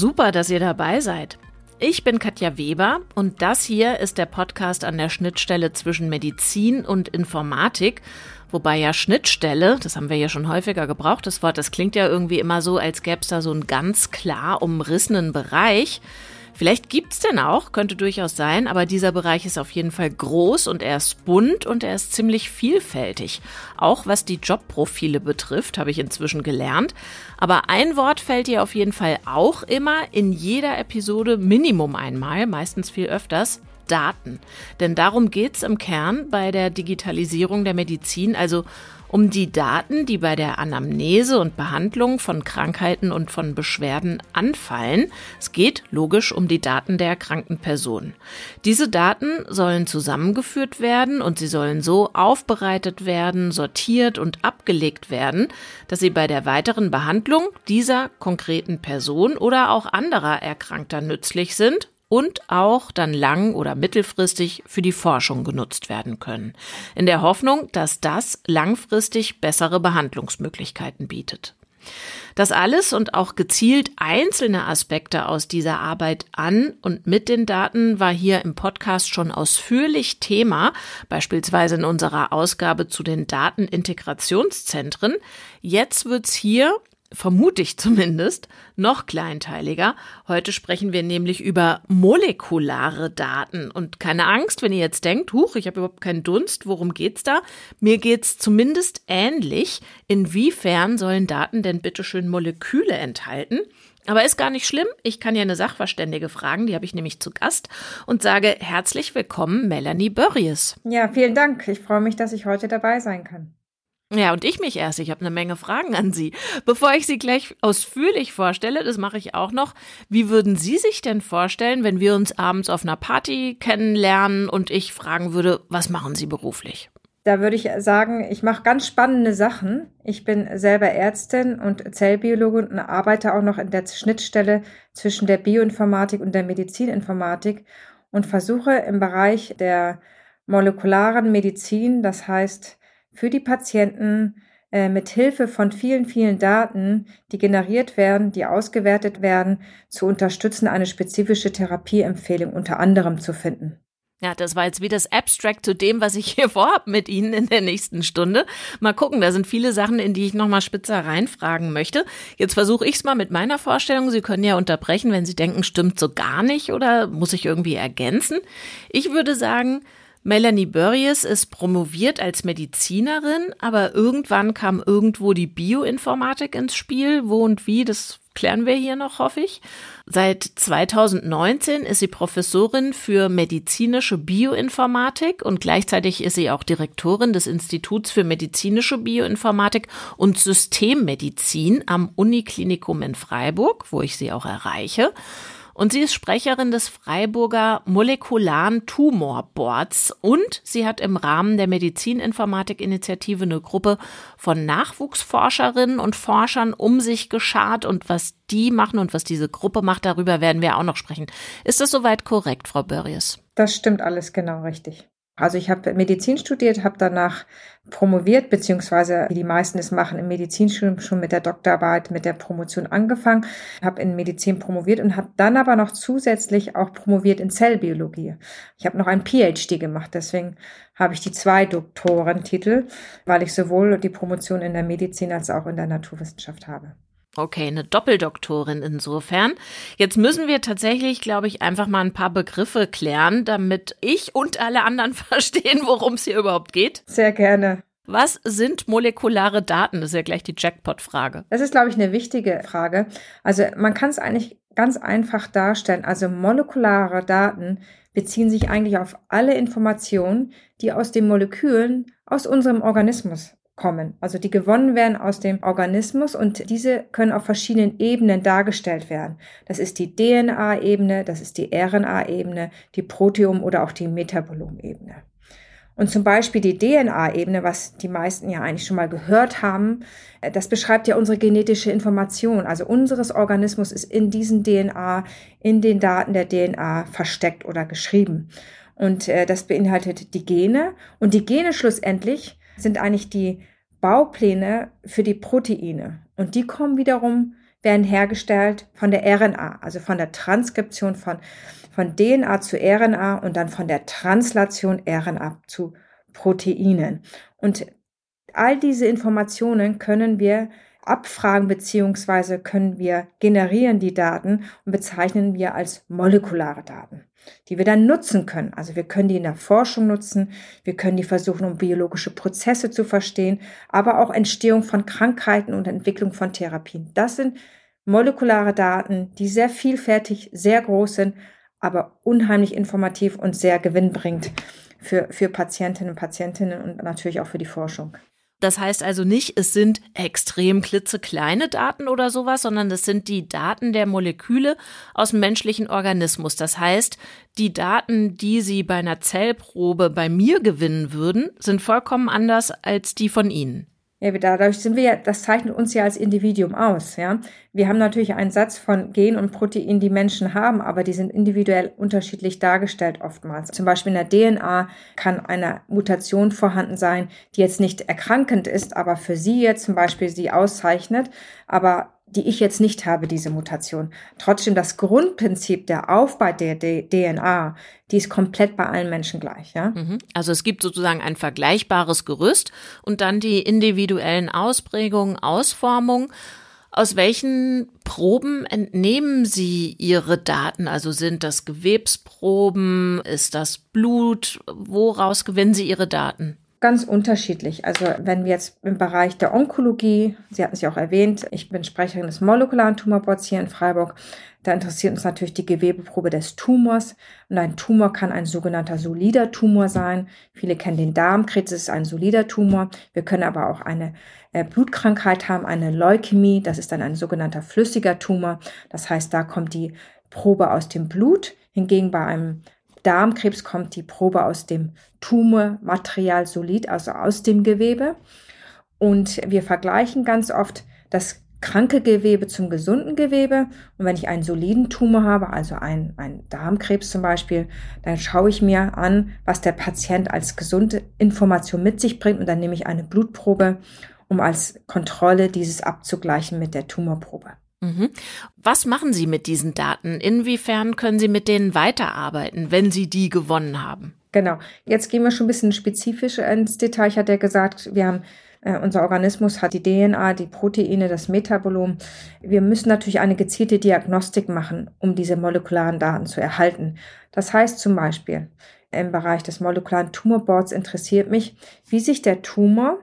Super, dass ihr dabei seid. Ich bin Katja Weber und das hier ist der Podcast an der Schnittstelle zwischen Medizin und Informatik. Wobei ja Schnittstelle, das haben wir ja schon häufiger gebraucht, das Wort, das klingt ja irgendwie immer so, als gäbe es da so einen ganz klar umrissenen Bereich. Vielleicht gibt's den auch, könnte durchaus sein, aber dieser Bereich ist auf jeden Fall groß und er ist bunt und er ist ziemlich vielfältig. Auch was die Jobprofile betrifft, habe ich inzwischen gelernt. Aber ein Wort fällt dir auf jeden Fall auch immer in jeder Episode Minimum einmal, meistens viel öfters. Daten. Denn darum geht's im Kern bei der Digitalisierung der Medizin, also um die Daten, die bei der Anamnese und Behandlung von Krankheiten und von Beschwerden anfallen. Es geht logisch um die Daten der erkrankten Person. Diese Daten sollen zusammengeführt werden und sie sollen so aufbereitet werden, sortiert und abgelegt werden, dass sie bei der weiteren Behandlung dieser konkreten Person oder auch anderer Erkrankter nützlich sind und auch dann lang- oder mittelfristig für die Forschung genutzt werden können. In der Hoffnung, dass das langfristig bessere Behandlungsmöglichkeiten bietet. Das alles und auch gezielt einzelne Aspekte aus dieser Arbeit an und mit den Daten war hier im Podcast schon ausführlich Thema, beispielsweise in unserer Ausgabe zu den Datenintegrationszentren. Jetzt wird's hier vermute ich zumindest, noch kleinteiliger. Heute sprechen wir nämlich über molekulare Daten. Und keine Angst, wenn ihr jetzt denkt, huch, ich habe überhaupt keinen Dunst, worum geht's da? Mir geht's zumindest ähnlich. Inwiefern sollen Daten denn bitteschön Moleküle enthalten? Aber ist gar nicht schlimm. Ich kann ja eine Sachverständige fragen, die habe ich nämlich zu Gast und sage herzlich willkommen, Melanie Börries. Ja, vielen Dank. Ich freue mich, dass ich heute dabei sein kann. Ja, und ich mich erst. Ich habe eine Menge Fragen an Sie. Bevor ich Sie gleich ausführlich vorstelle, das mache ich auch noch. Wie würden Sie sich denn vorstellen, wenn wir uns abends auf einer Party kennenlernen und ich fragen würde, was machen Sie beruflich? Da würde ich sagen, ich mache ganz spannende Sachen. Ich bin selber Ärztin und Zellbiologin und arbeite auch noch in der Schnittstelle zwischen der Bioinformatik und der Medizininformatik und versuche im Bereich der molekularen Medizin, das heißt für die Patienten äh, mit Hilfe von vielen, vielen Daten, die generiert werden, die ausgewertet werden, zu unterstützen, eine spezifische Therapieempfehlung unter anderem zu finden. Ja, das war jetzt wie das Abstract zu dem, was ich hier vorhab mit Ihnen in der nächsten Stunde. Mal gucken, da sind viele Sachen, in die ich nochmal spitzer reinfragen möchte. Jetzt versuche ich es mal mit meiner Vorstellung. Sie können ja unterbrechen, wenn Sie denken, stimmt so gar nicht oder muss ich irgendwie ergänzen. Ich würde sagen, Melanie Börries ist promoviert als Medizinerin, aber irgendwann kam irgendwo die Bioinformatik ins Spiel. Wo und wie, das klären wir hier noch, hoffe ich. Seit 2019 ist sie Professorin für medizinische Bioinformatik und gleichzeitig ist sie auch Direktorin des Instituts für medizinische Bioinformatik und Systemmedizin am Uniklinikum in Freiburg, wo ich sie auch erreiche. Und sie ist Sprecherin des Freiburger Molekularen Tumor Boards und sie hat im Rahmen der Medizininformatik-Initiative eine Gruppe von Nachwuchsforscherinnen und Forschern um sich geschart und was die machen und was diese Gruppe macht, darüber werden wir auch noch sprechen. Ist das soweit korrekt, Frau Börries? Das stimmt alles genau richtig. Also ich habe Medizin studiert, habe danach promoviert, beziehungsweise wie die meisten es machen, im Medizinstudium schon mit der Doktorarbeit, mit der Promotion angefangen, habe in Medizin promoviert und habe dann aber noch zusätzlich auch promoviert in Zellbiologie. Ich habe noch ein PhD gemacht, deswegen habe ich die zwei Doktorentitel, weil ich sowohl die Promotion in der Medizin als auch in der Naturwissenschaft habe. Okay, eine Doppeldoktorin insofern. Jetzt müssen wir tatsächlich, glaube ich, einfach mal ein paar Begriffe klären, damit ich und alle anderen verstehen, worum es hier überhaupt geht. Sehr gerne. Was sind molekulare Daten? Das ist ja gleich die Jackpot-Frage. Das ist, glaube ich, eine wichtige Frage. Also man kann es eigentlich ganz einfach darstellen. Also molekulare Daten beziehen sich eigentlich auf alle Informationen, die aus den Molekülen aus unserem Organismus kommen, also die gewonnen werden aus dem Organismus und diese können auf verschiedenen Ebenen dargestellt werden. Das ist die DNA-Ebene, das ist die RNA-Ebene, die Proteom- oder auch die Metabolom-Ebene. Und zum Beispiel die DNA-Ebene, was die meisten ja eigentlich schon mal gehört haben, äh, das beschreibt ja unsere genetische Information. Also unseres Organismus ist in diesen DNA, in den Daten der DNA versteckt oder geschrieben. Und äh, das beinhaltet die Gene. Und die Gene schlussendlich sind eigentlich die Baupläne für die Proteine. Und die kommen wiederum werden hergestellt von der RNA, also von der Transkription von, von DNA zu RNA und dann von der Translation RNA zu Proteinen. Und all diese Informationen können wir abfragen beziehungsweise können wir generieren die Daten und bezeichnen wir als molekulare Daten, die wir dann nutzen können. Also wir können die in der Forschung nutzen, wir können die versuchen, um biologische Prozesse zu verstehen, aber auch Entstehung von Krankheiten und Entwicklung von Therapien. Das sind molekulare Daten, die sehr vielfältig, sehr groß sind, aber unheimlich informativ und sehr gewinnbringend für, für Patientinnen und Patientinnen und natürlich auch für die Forschung. Das heißt also nicht, es sind extrem klitzekleine Daten oder sowas, sondern es sind die Daten der Moleküle aus dem menschlichen Organismus. Das heißt, die Daten, die Sie bei einer Zellprobe bei mir gewinnen würden, sind vollkommen anders als die von Ihnen. Ja, dadurch sind wir ja, das zeichnet uns ja als Individuum aus, ja. Wir haben natürlich einen Satz von Gen und Protein, die Menschen haben, aber die sind individuell unterschiedlich dargestellt oftmals. Zum Beispiel in der DNA kann eine Mutation vorhanden sein, die jetzt nicht erkrankend ist, aber für sie jetzt zum Beispiel sie auszeichnet, aber die ich jetzt nicht habe, diese Mutation. Trotzdem das Grundprinzip der Aufbau der DNA, die ist komplett bei allen Menschen gleich, ja. Mhm. Also es gibt sozusagen ein vergleichbares Gerüst und dann die individuellen Ausprägungen, Ausformungen. Aus welchen Proben entnehmen Sie Ihre Daten? Also sind das Gewebsproben? Ist das Blut? Woraus gewinnen Sie Ihre Daten? Ganz unterschiedlich. Also wenn wir jetzt im Bereich der Onkologie, Sie hatten es ja auch erwähnt, ich bin Sprecherin des molekularen Tumorboards hier in Freiburg, da interessiert uns natürlich die Gewebeprobe des Tumors. Und ein Tumor kann ein sogenannter solider Tumor sein. Viele kennen den Darmkrebs, das ist ein solider Tumor. Wir können aber auch eine äh, Blutkrankheit haben, eine Leukämie, das ist dann ein sogenannter flüssiger Tumor. Das heißt, da kommt die Probe aus dem Blut. Hingegen bei einem Darmkrebs kommt die Probe aus dem Tumormaterial solid, also aus dem Gewebe. Und wir vergleichen ganz oft das kranke Gewebe zum gesunden Gewebe. Und wenn ich einen soliden Tumor habe, also einen, einen Darmkrebs zum Beispiel, dann schaue ich mir an, was der Patient als gesunde Information mit sich bringt. Und dann nehme ich eine Blutprobe, um als Kontrolle dieses abzugleichen mit der Tumorprobe. Mhm. Was machen Sie mit diesen Daten? Inwiefern können Sie mit denen weiterarbeiten, wenn Sie die gewonnen haben? Genau. Jetzt gehen wir schon ein bisschen spezifisch ins Detail. Ich hatte ja gesagt, wir haben äh, unser Organismus hat die DNA, die Proteine, das Metabolom. Wir müssen natürlich eine gezielte Diagnostik machen, um diese molekularen Daten zu erhalten. Das heißt zum Beispiel, im Bereich des molekularen Tumorboards interessiert mich, wie sich der Tumor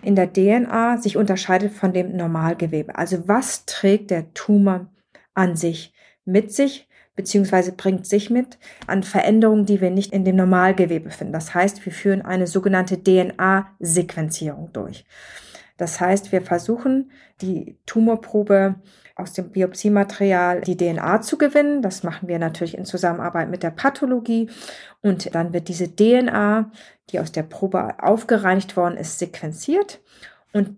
in der DNA sich unterscheidet von dem Normalgewebe. Also was trägt der Tumor an sich mit sich, beziehungsweise bringt sich mit an Veränderungen, die wir nicht in dem Normalgewebe finden. Das heißt, wir führen eine sogenannte DNA-Sequenzierung durch. Das heißt, wir versuchen, die Tumorprobe aus dem Biopsiematerial die DNA zu gewinnen. Das machen wir natürlich in Zusammenarbeit mit der Pathologie. Und dann wird diese DNA, die aus der Probe aufgereinigt worden ist, sequenziert. Und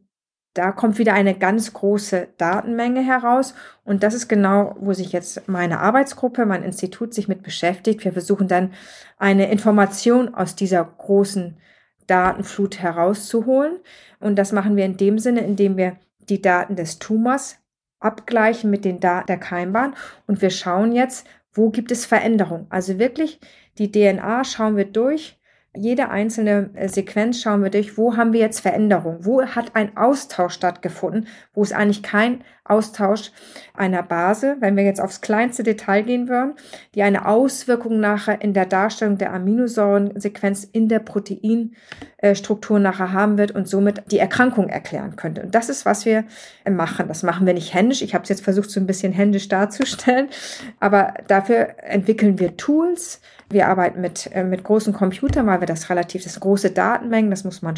da kommt wieder eine ganz große Datenmenge heraus. Und das ist genau, wo sich jetzt meine Arbeitsgruppe, mein Institut sich mit beschäftigt. Wir versuchen dann eine Information aus dieser großen Datenflut herauszuholen. Und das machen wir in dem Sinne, indem wir die Daten des Tumors abgleichen mit den Daten der Keimbahn. Und wir schauen jetzt, wo gibt es Veränderungen. Also wirklich die DNA schauen wir durch. Jede einzelne äh, Sequenz schauen wir durch, wo haben wir jetzt Veränderungen, wo hat ein Austausch stattgefunden, wo es eigentlich kein Austausch einer Base, wenn wir jetzt aufs kleinste Detail gehen würden, die eine Auswirkung nachher in der Darstellung der Aminosäurensequenz in der Proteinstruktur nachher haben wird und somit die Erkrankung erklären könnte. Und das ist, was wir äh, machen. Das machen wir nicht händisch. Ich habe es jetzt versucht, so ein bisschen händisch darzustellen, aber dafür entwickeln wir Tools. Wir arbeiten mit, äh, mit großen Computern, weil wir das relativ, das große Datenmengen, das muss man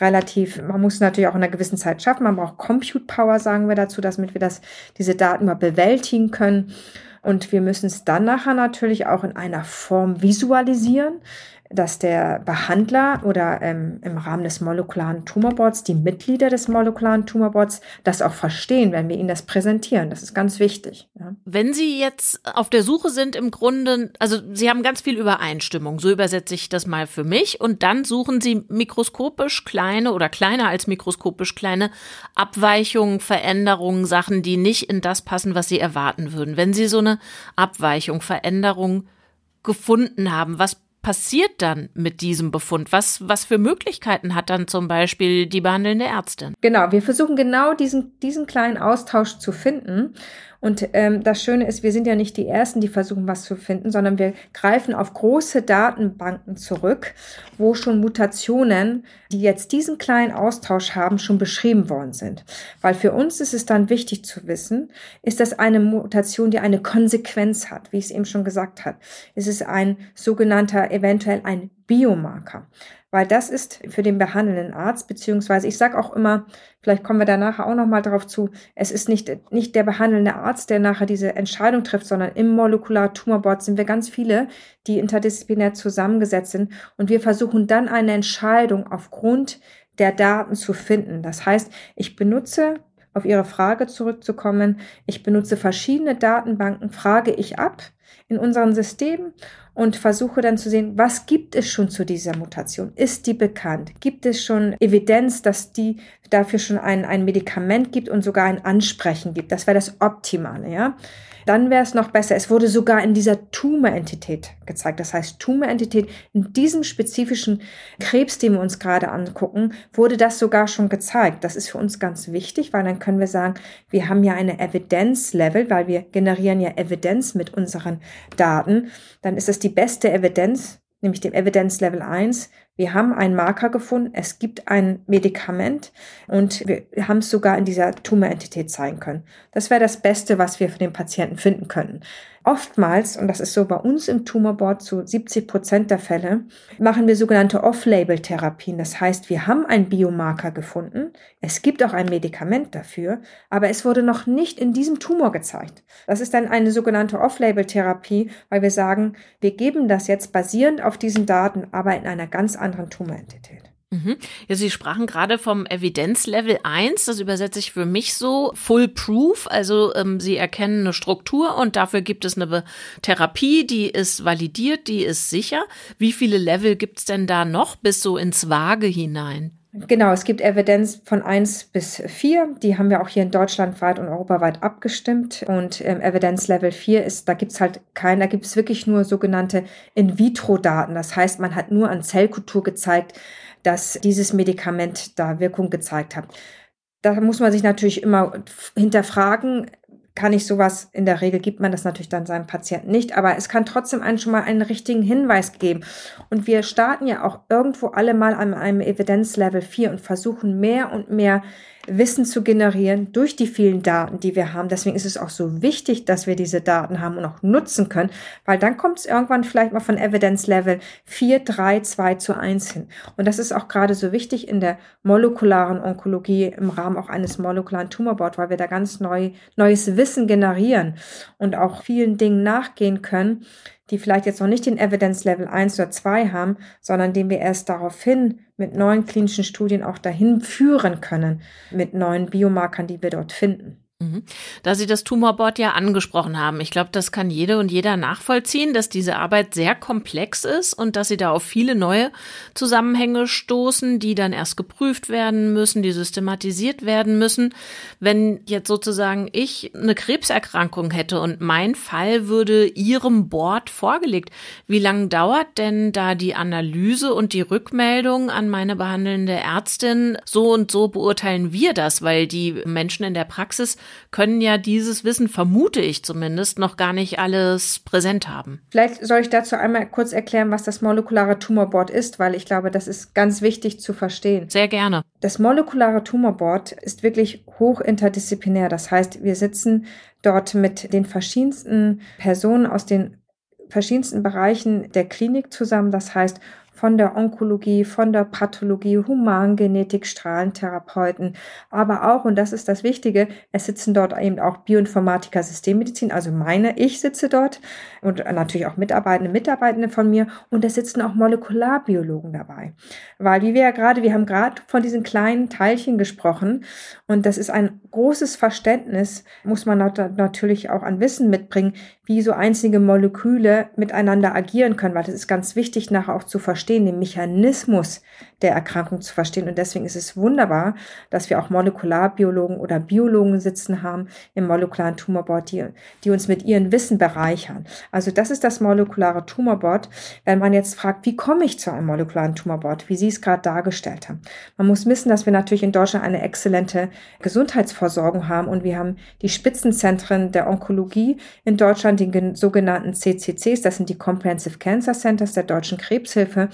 relativ, man muss natürlich auch in einer gewissen Zeit schaffen. Man braucht Compute Power, sagen wir dazu, damit wir das, diese Daten mal bewältigen können. Und wir müssen es dann nachher natürlich auch in einer Form visualisieren, dass der Behandler oder ähm, im Rahmen des molekularen Tumorboards die Mitglieder des molekularen Tumorboards das auch verstehen, wenn wir ihnen das präsentieren. Das ist ganz wichtig. Ja. Wenn Sie jetzt auf der Suche sind, im Grunde, also Sie haben ganz viel Übereinstimmung, so übersetze ich das mal für mich, und dann suchen Sie mikroskopisch kleine oder kleiner als mikroskopisch kleine Abweichungen, Veränderungen, Sachen, die nicht in das passen, was Sie erwarten würden. Wenn Sie so eine Abweichung, Veränderung gefunden haben, was passiert dann mit diesem Befund? Was, was für Möglichkeiten hat dann zum Beispiel die behandelnde Ärztin? Genau, wir versuchen genau diesen, diesen kleinen Austausch zu finden. Und ähm, das Schöne ist, wir sind ja nicht die Ersten, die versuchen, was zu finden, sondern wir greifen auf große Datenbanken zurück, wo schon Mutationen, die jetzt diesen kleinen Austausch haben, schon beschrieben worden sind. Weil für uns ist es dann wichtig zu wissen, ist das eine Mutation, die eine Konsequenz hat, wie ich es eben schon gesagt habe. Es ist ein sogenannter, eventuell ein Biomarker weil das ist für den behandelnden Arzt, beziehungsweise ich sage auch immer, vielleicht kommen wir da nachher auch nochmal darauf zu, es ist nicht, nicht der behandelnde Arzt, der nachher diese Entscheidung trifft, sondern im Molekular-Tumorboard sind wir ganz viele, die interdisziplinär zusammengesetzt sind und wir versuchen dann eine Entscheidung aufgrund der Daten zu finden. Das heißt, ich benutze auf Ihre Frage zurückzukommen, ich benutze verschiedene Datenbanken, frage ich ab in unseren Systemen und versuche dann zu sehen, was gibt es schon zu dieser Mutation? Ist die bekannt? Gibt es schon Evidenz, dass die dafür schon ein, ein Medikament gibt und sogar ein Ansprechen gibt? Das wäre das Optimale, ja. Dann wäre es noch besser. Es wurde sogar in dieser Tumorentität gezeigt. Das heißt, Tumorentität in diesem spezifischen Krebs, den wir uns gerade angucken, wurde das sogar schon gezeigt. Das ist für uns ganz wichtig, weil dann können wir sagen, wir haben ja eine Evidenzlevel, weil wir generieren ja Evidenz mit unseren Daten. Dann ist es die beste Evidenz, nämlich dem Evidenz Level 1, wir haben einen Marker gefunden, es gibt ein Medikament und wir haben es sogar in dieser Tumorentität zeigen können. Das wäre das Beste, was wir für den Patienten finden könnten. Oftmals, und das ist so bei uns im Tumorboard zu 70 Prozent der Fälle, machen wir sogenannte Off-Label-Therapien. Das heißt, wir haben einen Biomarker gefunden. Es gibt auch ein Medikament dafür, aber es wurde noch nicht in diesem Tumor gezeigt. Das ist dann eine sogenannte Off-Label-Therapie, weil wir sagen, wir geben das jetzt basierend auf diesen Daten, aber in einer ganz anderen Tumorentität. Mhm. Ja, Sie sprachen gerade vom Evidenzlevel 1, das übersetze ich für mich so, Full Proof, also ähm, Sie erkennen eine Struktur und dafür gibt es eine Therapie, die ist validiert, die ist sicher. Wie viele Level gibt es denn da noch bis so ins Vage hinein? Genau, es gibt Evidenz von 1 bis 4. Die haben wir auch hier in Deutschland weit und europaweit abgestimmt. Und ähm, Evidenz Level 4 ist, da gibt's halt kein, da gibt's wirklich nur sogenannte In-vitro-Daten. Das heißt, man hat nur an Zellkultur gezeigt, dass dieses Medikament da Wirkung gezeigt hat. Da muss man sich natürlich immer hinterfragen, kann ich sowas, in der Regel gibt man das natürlich dann seinem Patienten nicht, aber es kann trotzdem einen schon mal einen richtigen Hinweis geben. Und wir starten ja auch irgendwo alle mal an einem Evidenzlevel 4 und versuchen mehr und mehr Wissen zu generieren durch die vielen Daten, die wir haben. Deswegen ist es auch so wichtig, dass wir diese Daten haben und auch nutzen können, weil dann kommt es irgendwann vielleicht mal von Evidence Level 4, 3, 2 zu 1 hin. Und das ist auch gerade so wichtig in der molekularen Onkologie im Rahmen auch eines molekularen Tumorboard, weil wir da ganz neu, neues Wissen generieren und auch vielen Dingen nachgehen können, die vielleicht jetzt noch nicht den Evidence Level 1 oder 2 haben, sondern den wir erst daraufhin mit neuen klinischen Studien auch dahin führen können, mit neuen Biomarkern, die wir dort finden. Mhm. Da Sie das Tumorboard ja angesprochen haben, ich glaube, das kann jede und jeder nachvollziehen, dass diese Arbeit sehr komplex ist und dass Sie da auf viele neue Zusammenhänge stoßen, die dann erst geprüft werden müssen, die systematisiert werden müssen. Wenn jetzt sozusagen ich eine Krebserkrankung hätte und mein Fall würde Ihrem Board vorgelegt, wie lange dauert denn da die Analyse und die Rückmeldung an meine behandelnde Ärztin? So und so beurteilen wir das, weil die Menschen in der Praxis können ja dieses Wissen, vermute ich zumindest, noch gar nicht alles präsent haben. Vielleicht soll ich dazu einmal kurz erklären, was das molekulare Tumorboard ist, weil ich glaube, das ist ganz wichtig zu verstehen. Sehr gerne. Das molekulare Tumorboard ist wirklich hoch interdisziplinär. Das heißt, wir sitzen dort mit den verschiedensten Personen aus den verschiedensten Bereichen der Klinik zusammen. Das heißt, von der Onkologie, von der Pathologie, Humangenetik, Strahlentherapeuten, aber auch, und das ist das Wichtige, es sitzen dort eben auch Bioinformatiker, Systemmedizin, also meine, ich sitze dort und natürlich auch Mitarbeitende, Mitarbeitende von mir. Und es sitzen auch Molekularbiologen dabei. Weil, wie wir ja gerade, wir haben gerade von diesen kleinen Teilchen gesprochen. Und das ist ein großes Verständnis, muss man natürlich auch an Wissen mitbringen, wie so einzelne Moleküle miteinander agieren können, weil das ist ganz wichtig nachher auch zu verstehen, den Mechanismus der Erkrankung zu verstehen. Und deswegen ist es wunderbar, dass wir auch Molekularbiologen oder Biologen sitzen haben im molekularen Tumorboard, die, die uns mit ihren Wissen bereichern. Also das ist das molekulare Tumorboard. Wenn man jetzt fragt, wie komme ich zu einem molekularen Tumorboard, wie Sie es gerade dargestellt haben. Man muss wissen, dass wir natürlich in Deutschland eine exzellente Gesundheitsversorgung haben und wir haben die Spitzenzentren der Onkologie in Deutschland, den sogenannten CCCs, das sind die Comprehensive Cancer Centers der Deutschen Krebshilfe.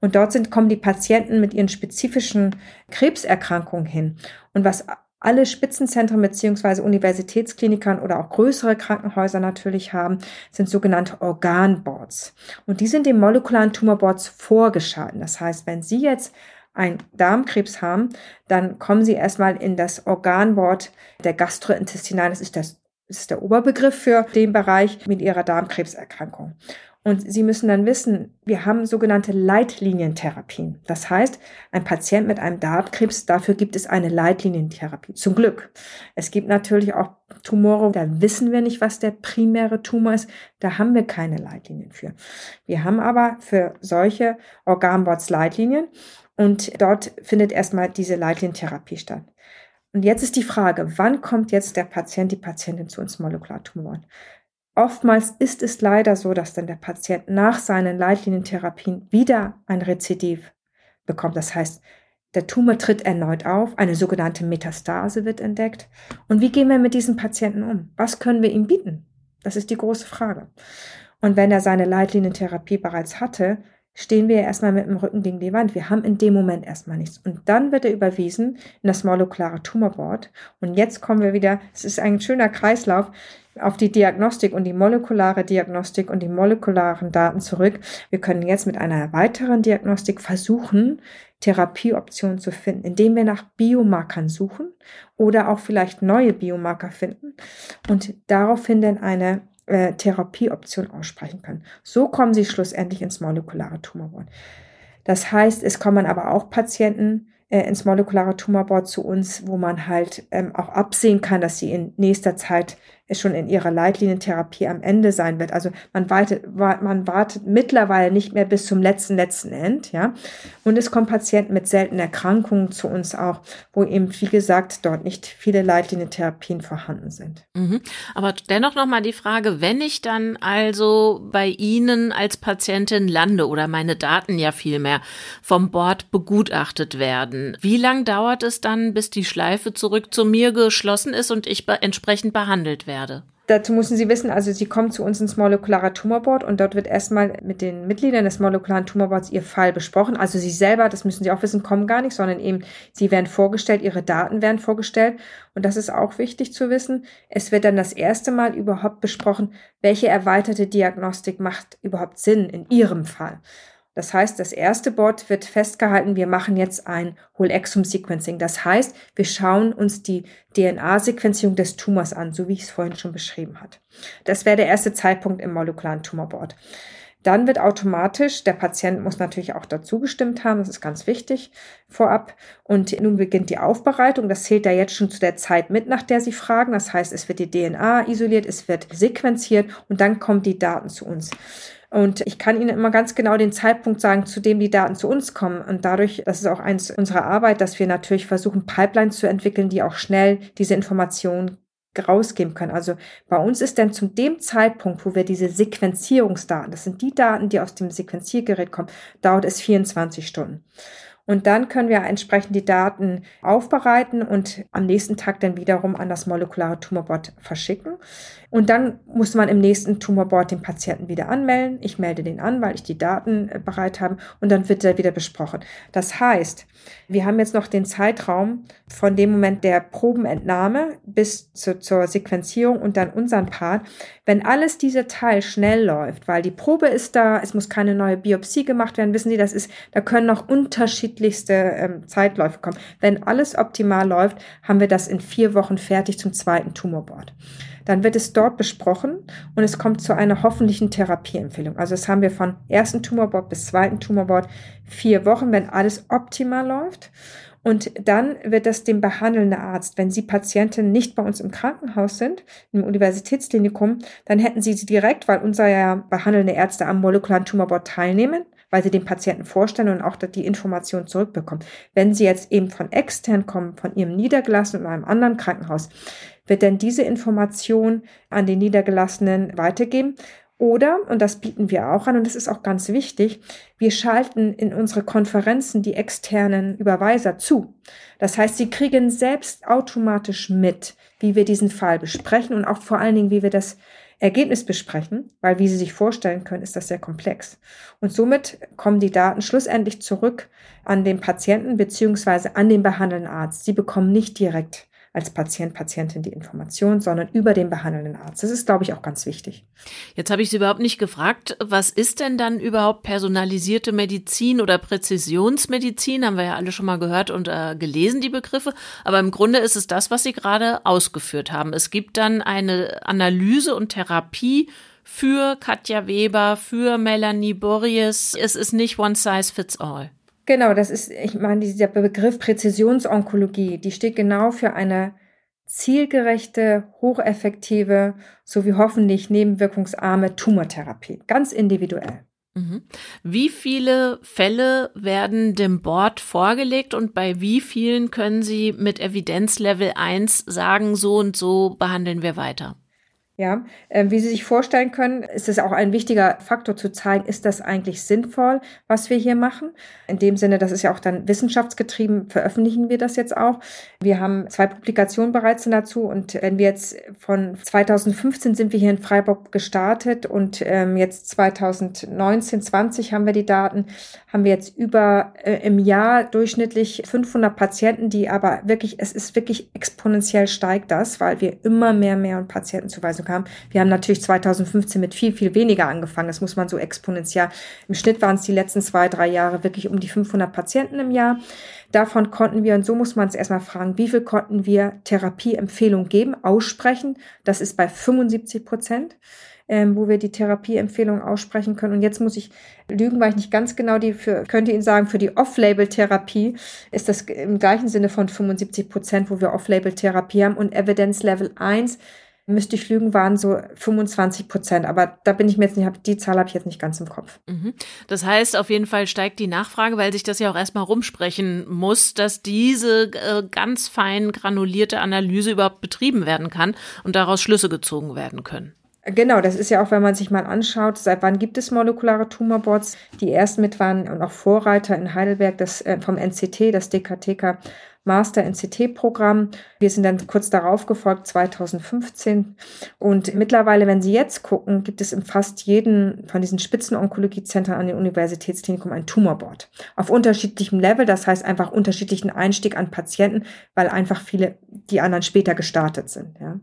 Und dort sind, kommen die Patienten mit ihren spezifischen Krebserkrankungen hin. Und was alle Spitzenzentren beziehungsweise Universitätsklinikern oder auch größere Krankenhäuser natürlich haben, sind sogenannte Organboards. Und die sind den molekularen Tumorboards vorgeschalten. Das heißt, wenn Sie jetzt ein Darmkrebs haben, dann kommen Sie erstmal in das Organboard der Gastrointestinalen. Das ist das, das ist der Oberbegriff für den Bereich mit Ihrer Darmkrebserkrankung. Und Sie müssen dann wissen, wir haben sogenannte Leitlinientherapien. Das heißt, ein Patient mit einem Darmkrebs, dafür gibt es eine Leitlinientherapie. Zum Glück. Es gibt natürlich auch Tumore, da wissen wir nicht, was der primäre Tumor ist. Da haben wir keine Leitlinien für. Wir haben aber für solche Organbots Leitlinien und dort findet erstmal diese Leitlinientherapie statt. Und jetzt ist die Frage, wann kommt jetzt der Patient, die Patientin zu uns Molekulartumoren? Oftmals ist es leider so, dass dann der Patient nach seinen Leitlinientherapien wieder ein Rezidiv bekommt. Das heißt, der Tumor tritt erneut auf, eine sogenannte Metastase wird entdeckt. Und wie gehen wir mit diesem Patienten um? Was können wir ihm bieten? Das ist die große Frage. Und wenn er seine Leitlinientherapie bereits hatte, stehen wir erstmal mit dem Rücken gegen die Wand. Wir haben in dem Moment erstmal nichts. Und dann wird er überwiesen in das molekulare Tumorboard. Und jetzt kommen wir wieder, es ist ein schöner Kreislauf, auf die Diagnostik und die molekulare Diagnostik und die molekularen Daten zurück. Wir können jetzt mit einer weiteren Diagnostik versuchen, Therapieoptionen zu finden, indem wir nach Biomarkern suchen oder auch vielleicht neue Biomarker finden und daraufhin dann eine äh, Therapieoption aussprechen können. So kommen sie schlussendlich ins molekulare Tumorboard. Das heißt, es kommen aber auch Patienten äh, ins molekulare Tumorboard zu uns, wo man halt ähm, auch absehen kann, dass sie in nächster Zeit schon in ihrer Leitlinientherapie am Ende sein wird. Also man wartet, man wartet mittlerweile nicht mehr bis zum letzten, letzten End, ja. Und es kommen Patienten mit seltenen Erkrankungen zu uns auch, wo eben, wie gesagt, dort nicht viele Leitlinientherapien vorhanden sind. Mhm. Aber dennoch nochmal die Frage, wenn ich dann also bei Ihnen als Patientin lande oder meine Daten ja vielmehr vom Board begutachtet werden, wie lang dauert es dann, bis die Schleife zurück zu mir geschlossen ist und ich entsprechend behandelt werde? Werde. Dazu müssen Sie wissen, also Sie kommen zu uns ins molekulare Tumorboard und dort wird erstmal mit den Mitgliedern des molekularen Tumorboards Ihr Fall besprochen. Also Sie selber, das müssen Sie auch wissen, kommen gar nicht, sondern eben Sie werden vorgestellt, Ihre Daten werden vorgestellt. Und das ist auch wichtig zu wissen. Es wird dann das erste Mal überhaupt besprochen, welche erweiterte Diagnostik macht überhaupt Sinn in Ihrem Fall. Das heißt, das erste Board wird festgehalten, wir machen jetzt ein Whole Exome Sequencing. Das heißt, wir schauen uns die DNA-Sequenzierung des Tumors an, so wie ich es vorhin schon beschrieben hat. Das wäre der erste Zeitpunkt im molekularen Tumorboard. Dann wird automatisch, der Patient muss natürlich auch dazu gestimmt haben, das ist ganz wichtig vorab. Und nun beginnt die Aufbereitung. Das zählt ja jetzt schon zu der Zeit mit, nach der Sie fragen. Das heißt, es wird die DNA isoliert, es wird sequenziert und dann kommen die Daten zu uns. Und ich kann Ihnen immer ganz genau den Zeitpunkt sagen, zu dem die Daten zu uns kommen. Und dadurch, das ist auch eins unserer Arbeit, dass wir natürlich versuchen, Pipelines zu entwickeln, die auch schnell diese Informationen rausgeben können. Also bei uns ist dann zu dem Zeitpunkt, wo wir diese Sequenzierungsdaten, das sind die Daten, die aus dem Sequenziergerät kommen, dauert es 24 Stunden. Und dann können wir entsprechend die Daten aufbereiten und am nächsten Tag dann wiederum an das molekulare Tumorboard verschicken. Und dann muss man im nächsten Tumorboard den Patienten wieder anmelden. Ich melde den an, weil ich die Daten äh, bereit habe. Und dann wird er wieder besprochen. Das heißt, wir haben jetzt noch den Zeitraum von dem Moment der Probenentnahme bis zu, zur Sequenzierung und dann unseren Part. Wenn alles dieser Teil schnell läuft, weil die Probe ist da, es muss keine neue Biopsie gemacht werden, wissen Sie, das ist, da können noch unterschiedlichste ähm, Zeitläufe kommen. Wenn alles optimal läuft, haben wir das in vier Wochen fertig zum zweiten Tumorboard. Dann wird es dort besprochen und es kommt zu einer hoffentlichen Therapieempfehlung. Also das haben wir von ersten Tumorboard bis zweiten Tumorboard vier Wochen, wenn alles optimal läuft. Und dann wird das dem behandelnden Arzt, wenn Sie Patienten nicht bei uns im Krankenhaus sind, im Universitätsklinikum, dann hätten Sie sie direkt, weil unser ja behandelnde Ärzte am molekularen Tumorboard teilnehmen, weil sie den Patienten vorstellen und auch die Information zurückbekommen. Wenn sie jetzt eben von extern kommen, von ihrem niedergelassenen oder einem anderen Krankenhaus, wird denn diese Information an den Niedergelassenen weitergeben. Oder, und das bieten wir auch an, und das ist auch ganz wichtig, wir schalten in unsere Konferenzen die externen Überweiser zu. Das heißt, sie kriegen selbst automatisch mit, wie wir diesen Fall besprechen und auch vor allen Dingen, wie wir das Ergebnis besprechen, weil wie Sie sich vorstellen können, ist das sehr komplex. Und somit kommen die Daten schlussendlich zurück an den Patienten beziehungsweise an den behandelnden Arzt. Sie bekommen nicht direkt als Patient, Patientin die Information, sondern über den behandelnden Arzt. Das ist, glaube ich, auch ganz wichtig. Jetzt habe ich Sie überhaupt nicht gefragt, was ist denn dann überhaupt personalisierte Medizin oder Präzisionsmedizin? Haben wir ja alle schon mal gehört und äh, gelesen, die Begriffe. Aber im Grunde ist es das, was Sie gerade ausgeführt haben. Es gibt dann eine Analyse und Therapie für Katja Weber, für Melanie Borries. Es ist nicht one size fits all. Genau, das ist, ich meine, dieser Begriff Präzisionsonkologie, die steht genau für eine zielgerechte, hocheffektive sowie hoffentlich nebenwirkungsarme Tumortherapie, ganz individuell. Mhm. Wie viele Fälle werden dem Board vorgelegt und bei wie vielen können Sie mit Evidenzlevel 1 sagen, so und so behandeln wir weiter? Ja, äh, wie Sie sich vorstellen können, ist es auch ein wichtiger Faktor zu zeigen, ist das eigentlich sinnvoll, was wir hier machen? In dem Sinne, das ist ja auch dann wissenschaftsgetrieben, veröffentlichen wir das jetzt auch. Wir haben zwei Publikationen bereits dazu und wenn wir jetzt von 2015 sind wir hier in Freiburg gestartet und ähm, jetzt 2019, 20 haben wir die Daten, haben wir jetzt über äh, im Jahr durchschnittlich 500 Patienten, die aber wirklich, es ist wirklich exponentiell steigt das, weil wir immer mehr, mehr Patienten zuweisen kam. Wir haben natürlich 2015 mit viel, viel weniger angefangen. Das muss man so exponentiell. Im Schnitt waren es die letzten zwei, drei Jahre wirklich um die 500 Patienten im Jahr. Davon konnten wir, und so muss man es erstmal fragen, wie viel konnten wir Therapieempfehlung geben, aussprechen? Das ist bei 75 Prozent. Ähm, wo wir die Therapieempfehlung aussprechen können. Und jetzt muss ich lügen, weil ich nicht ganz genau die für, könnte Ihnen sagen, für die Off-Label-Therapie ist das im gleichen Sinne von 75 Prozent, wo wir Off-Label-Therapie haben. Und Evidence Level 1 müsste ich lügen, waren so 25 Prozent. Aber da bin ich mir jetzt nicht, die Zahl habe ich jetzt nicht ganz im Kopf. Mhm. Das heißt, auf jeden Fall steigt die Nachfrage, weil sich das ja auch erstmal rumsprechen muss, dass diese äh, ganz fein granulierte Analyse überhaupt betrieben werden kann und daraus Schlüsse gezogen werden können. Genau, das ist ja auch, wenn man sich mal anschaut, seit wann gibt es molekulare Tumorboards? Die ersten mit waren und auch Vorreiter in Heidelberg das, äh, vom NCT, das DKTK Master NCT-Programm. Wir sind dann kurz darauf gefolgt, 2015. Und mittlerweile, wenn Sie jetzt gucken, gibt es in fast jedem von diesen Spitzenonkologiezentren an den Universitätsklinikum ein Tumorboard. Auf unterschiedlichem Level, das heißt einfach unterschiedlichen Einstieg an Patienten, weil einfach viele die anderen später gestartet sind. Ja.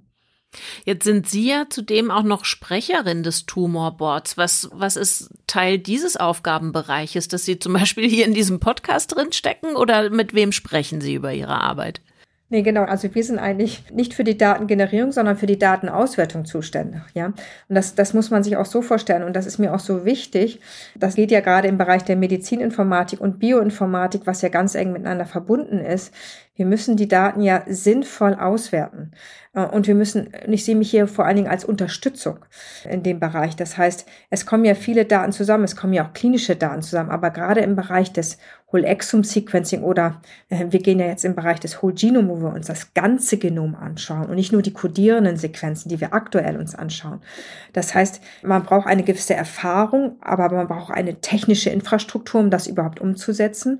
Jetzt sind Sie ja zudem auch noch Sprecherin des Tumorboards. Was, was ist Teil dieses Aufgabenbereiches, dass Sie zum Beispiel hier in diesem Podcast drinstecken oder mit wem sprechen Sie über Ihre Arbeit? Nee, genau. Also wir sind eigentlich nicht für die Datengenerierung, sondern für die Datenauswertung zuständig. Ja, und das, das muss man sich auch so vorstellen. Und das ist mir auch so wichtig. Das geht ja gerade im Bereich der Medizininformatik und Bioinformatik, was ja ganz eng miteinander verbunden ist. Wir müssen die Daten ja sinnvoll auswerten. Äh, und wir müssen, ich sehe mich hier vor allen Dingen als Unterstützung in dem Bereich. Das heißt, es kommen ja viele Daten zusammen, es kommen ja auch klinische Daten zusammen, aber gerade im Bereich des Whole Exome Sequencing oder äh, wir gehen ja jetzt im Bereich des Whole Genome, wo wir uns das ganze Genom anschauen und nicht nur die kodierenden Sequenzen, die wir aktuell uns anschauen. Das heißt, man braucht eine gewisse Erfahrung, aber man braucht eine technische Infrastruktur, um das überhaupt umzusetzen.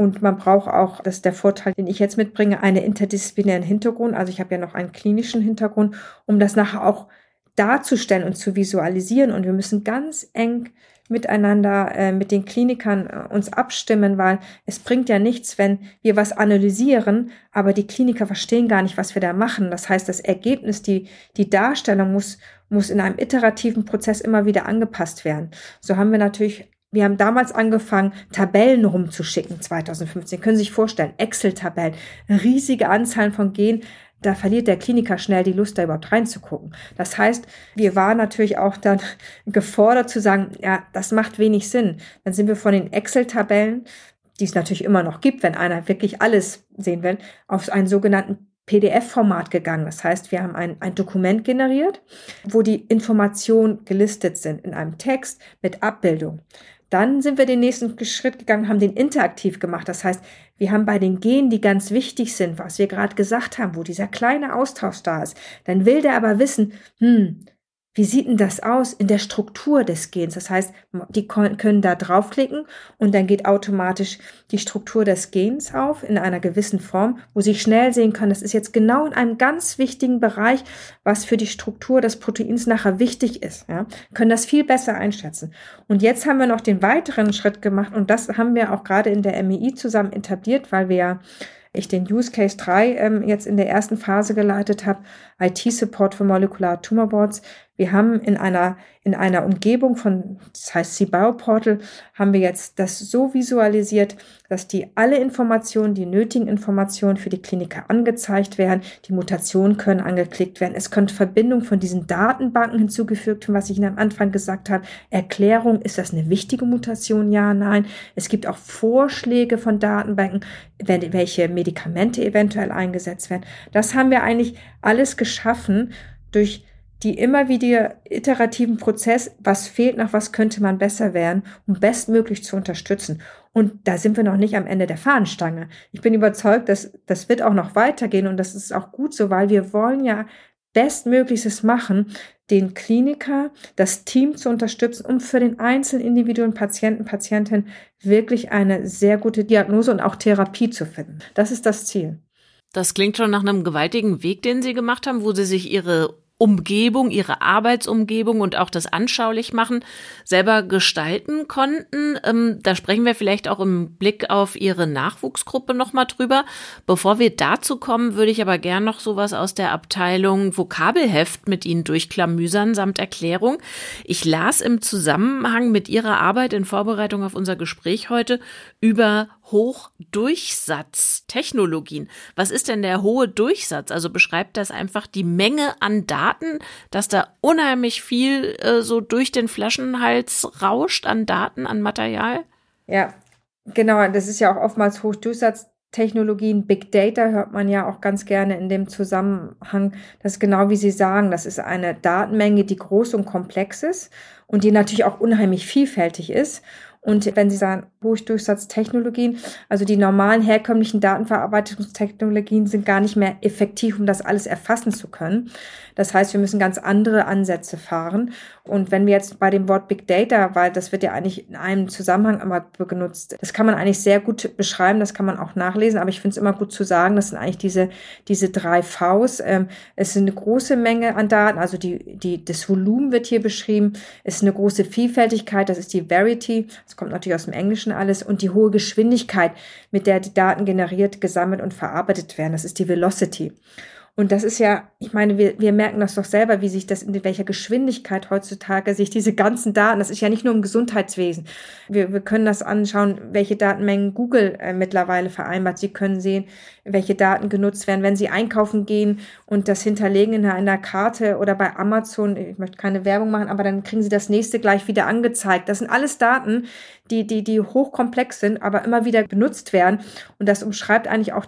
Und man braucht auch, das ist der Vorteil, den ich jetzt mitbringe, einen interdisziplinären Hintergrund. Also ich habe ja noch einen klinischen Hintergrund, um das nachher auch darzustellen und zu visualisieren. Und wir müssen ganz eng miteinander äh, mit den Klinikern äh, uns abstimmen, weil es bringt ja nichts, wenn wir was analysieren, aber die Kliniker verstehen gar nicht, was wir da machen. Das heißt, das Ergebnis, die, die Darstellung muss, muss in einem iterativen Prozess immer wieder angepasst werden. So haben wir natürlich wir haben damals angefangen, Tabellen rumzuschicken, 2015. Können Sie sich vorstellen, Excel-Tabellen, riesige Anzahlen von Genen da verliert der Kliniker schnell die Lust, da überhaupt reinzugucken. Das heißt, wir waren natürlich auch dann gefordert zu sagen, ja, das macht wenig Sinn. Dann sind wir von den Excel-Tabellen, die es natürlich immer noch gibt, wenn einer wirklich alles sehen will, auf einen sogenannten PDF-Format gegangen. Das heißt, wir haben ein, ein Dokument generiert, wo die Informationen gelistet sind in einem Text mit Abbildung. Dann sind wir den nächsten Schritt gegangen, haben den interaktiv gemacht. Das heißt, wir haben bei den Genen, die ganz wichtig sind, was wir gerade gesagt haben, wo dieser kleine Austausch da ist, dann will der aber wissen, hm, wie sieht denn das aus in der Struktur des Gens? Das heißt, die können da draufklicken und dann geht automatisch die Struktur des Gens auf in einer gewissen Form, wo sie schnell sehen können, das ist jetzt genau in einem ganz wichtigen Bereich, was für die Struktur des Proteins nachher wichtig ist. Ja? Können das viel besser einschätzen. Und jetzt haben wir noch den weiteren Schritt gemacht und das haben wir auch gerade in der MEI zusammen etabliert, weil wir ich den Use Case 3 ähm, jetzt in der ersten Phase geleitet habe, IT-Support für Molecular Tumor Boards. Wir haben in einer, in einer Umgebung von, das heißt C-Bioportal, haben wir jetzt das so visualisiert, dass die alle Informationen, die nötigen Informationen für die Kliniker angezeigt werden. Die Mutationen können angeklickt werden. Es können Verbindungen von diesen Datenbanken hinzugefügt werden, was ich Ihnen am Anfang gesagt habe. Erklärung, ist das eine wichtige Mutation? Ja, nein. Es gibt auch Vorschläge von Datenbanken, welche Medikamente eventuell eingesetzt werden. Das haben wir eigentlich alles geschaffen durch die immer wieder iterativen Prozess, was fehlt noch, was könnte man besser werden, um bestmöglich zu unterstützen. Und da sind wir noch nicht am Ende der Fahnenstange. Ich bin überzeugt, dass das wird auch noch weitergehen und das ist auch gut so, weil wir wollen ja Bestmögliches machen, den Kliniker, das Team zu unterstützen, um für den einzelnen individuellen Patienten, Patientin wirklich eine sehr gute Diagnose und auch Therapie zu finden. Das ist das Ziel. Das klingt schon nach einem gewaltigen Weg, den Sie gemacht haben, wo Sie sich Ihre Umgebung, ihre Arbeitsumgebung und auch das anschaulich machen selber gestalten konnten. Ähm, da sprechen wir vielleicht auch im Blick auf ihre Nachwuchsgruppe nochmal drüber. Bevor wir dazu kommen, würde ich aber gern noch sowas aus der Abteilung Vokabelheft mit Ihnen durchklamüsern samt Erklärung. Ich las im Zusammenhang mit Ihrer Arbeit in Vorbereitung auf unser Gespräch heute über Hochdurchsatztechnologien. Was ist denn der hohe Durchsatz? Also beschreibt das einfach die Menge an Daten, dass da unheimlich viel äh, so durch den Flaschenhals rauscht an Daten, an Material? Ja, genau. Das ist ja auch oftmals Hochdurchsatztechnologien. Big Data hört man ja auch ganz gerne in dem Zusammenhang. Das ist genau wie Sie sagen. Das ist eine Datenmenge, die groß und komplex ist und die natürlich auch unheimlich vielfältig ist. Und wenn Sie sagen, Hochdurchsatztechnologien, also die normalen herkömmlichen Datenverarbeitungstechnologien sind gar nicht mehr effektiv, um das alles erfassen zu können. Das heißt, wir müssen ganz andere Ansätze fahren. Und wenn wir jetzt bei dem Wort Big Data, weil das wird ja eigentlich in einem Zusammenhang immer benutzt, das kann man eigentlich sehr gut beschreiben, das kann man auch nachlesen, aber ich finde es immer gut zu sagen, das sind eigentlich diese, diese drei Vs. Ähm, es ist eine große Menge an Daten, also die, die, das Volumen wird hier beschrieben, es ist eine große Vielfältigkeit, das ist die Verity, das kommt natürlich aus dem Englischen alles, und die hohe Geschwindigkeit, mit der die Daten generiert, gesammelt und verarbeitet werden, das ist die Velocity. Und das ist ja, ich meine, wir, wir merken das doch selber, wie sich das in welcher Geschwindigkeit heutzutage sich diese ganzen Daten, das ist ja nicht nur im Gesundheitswesen. Wir, wir können das anschauen, welche Datenmengen Google äh, mittlerweile vereinbart. Sie können sehen, welche Daten genutzt werden, wenn Sie einkaufen gehen und das hinterlegen in einer Karte oder bei Amazon. Ich möchte keine Werbung machen, aber dann kriegen Sie das nächste gleich wieder angezeigt. Das sind alles Daten, die, die, die hochkomplex sind, aber immer wieder benutzt werden. Und das umschreibt eigentlich auch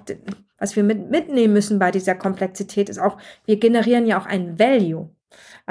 was wir mit, mitnehmen müssen bei dieser Komplexität, ist auch, wir generieren ja auch ein Value.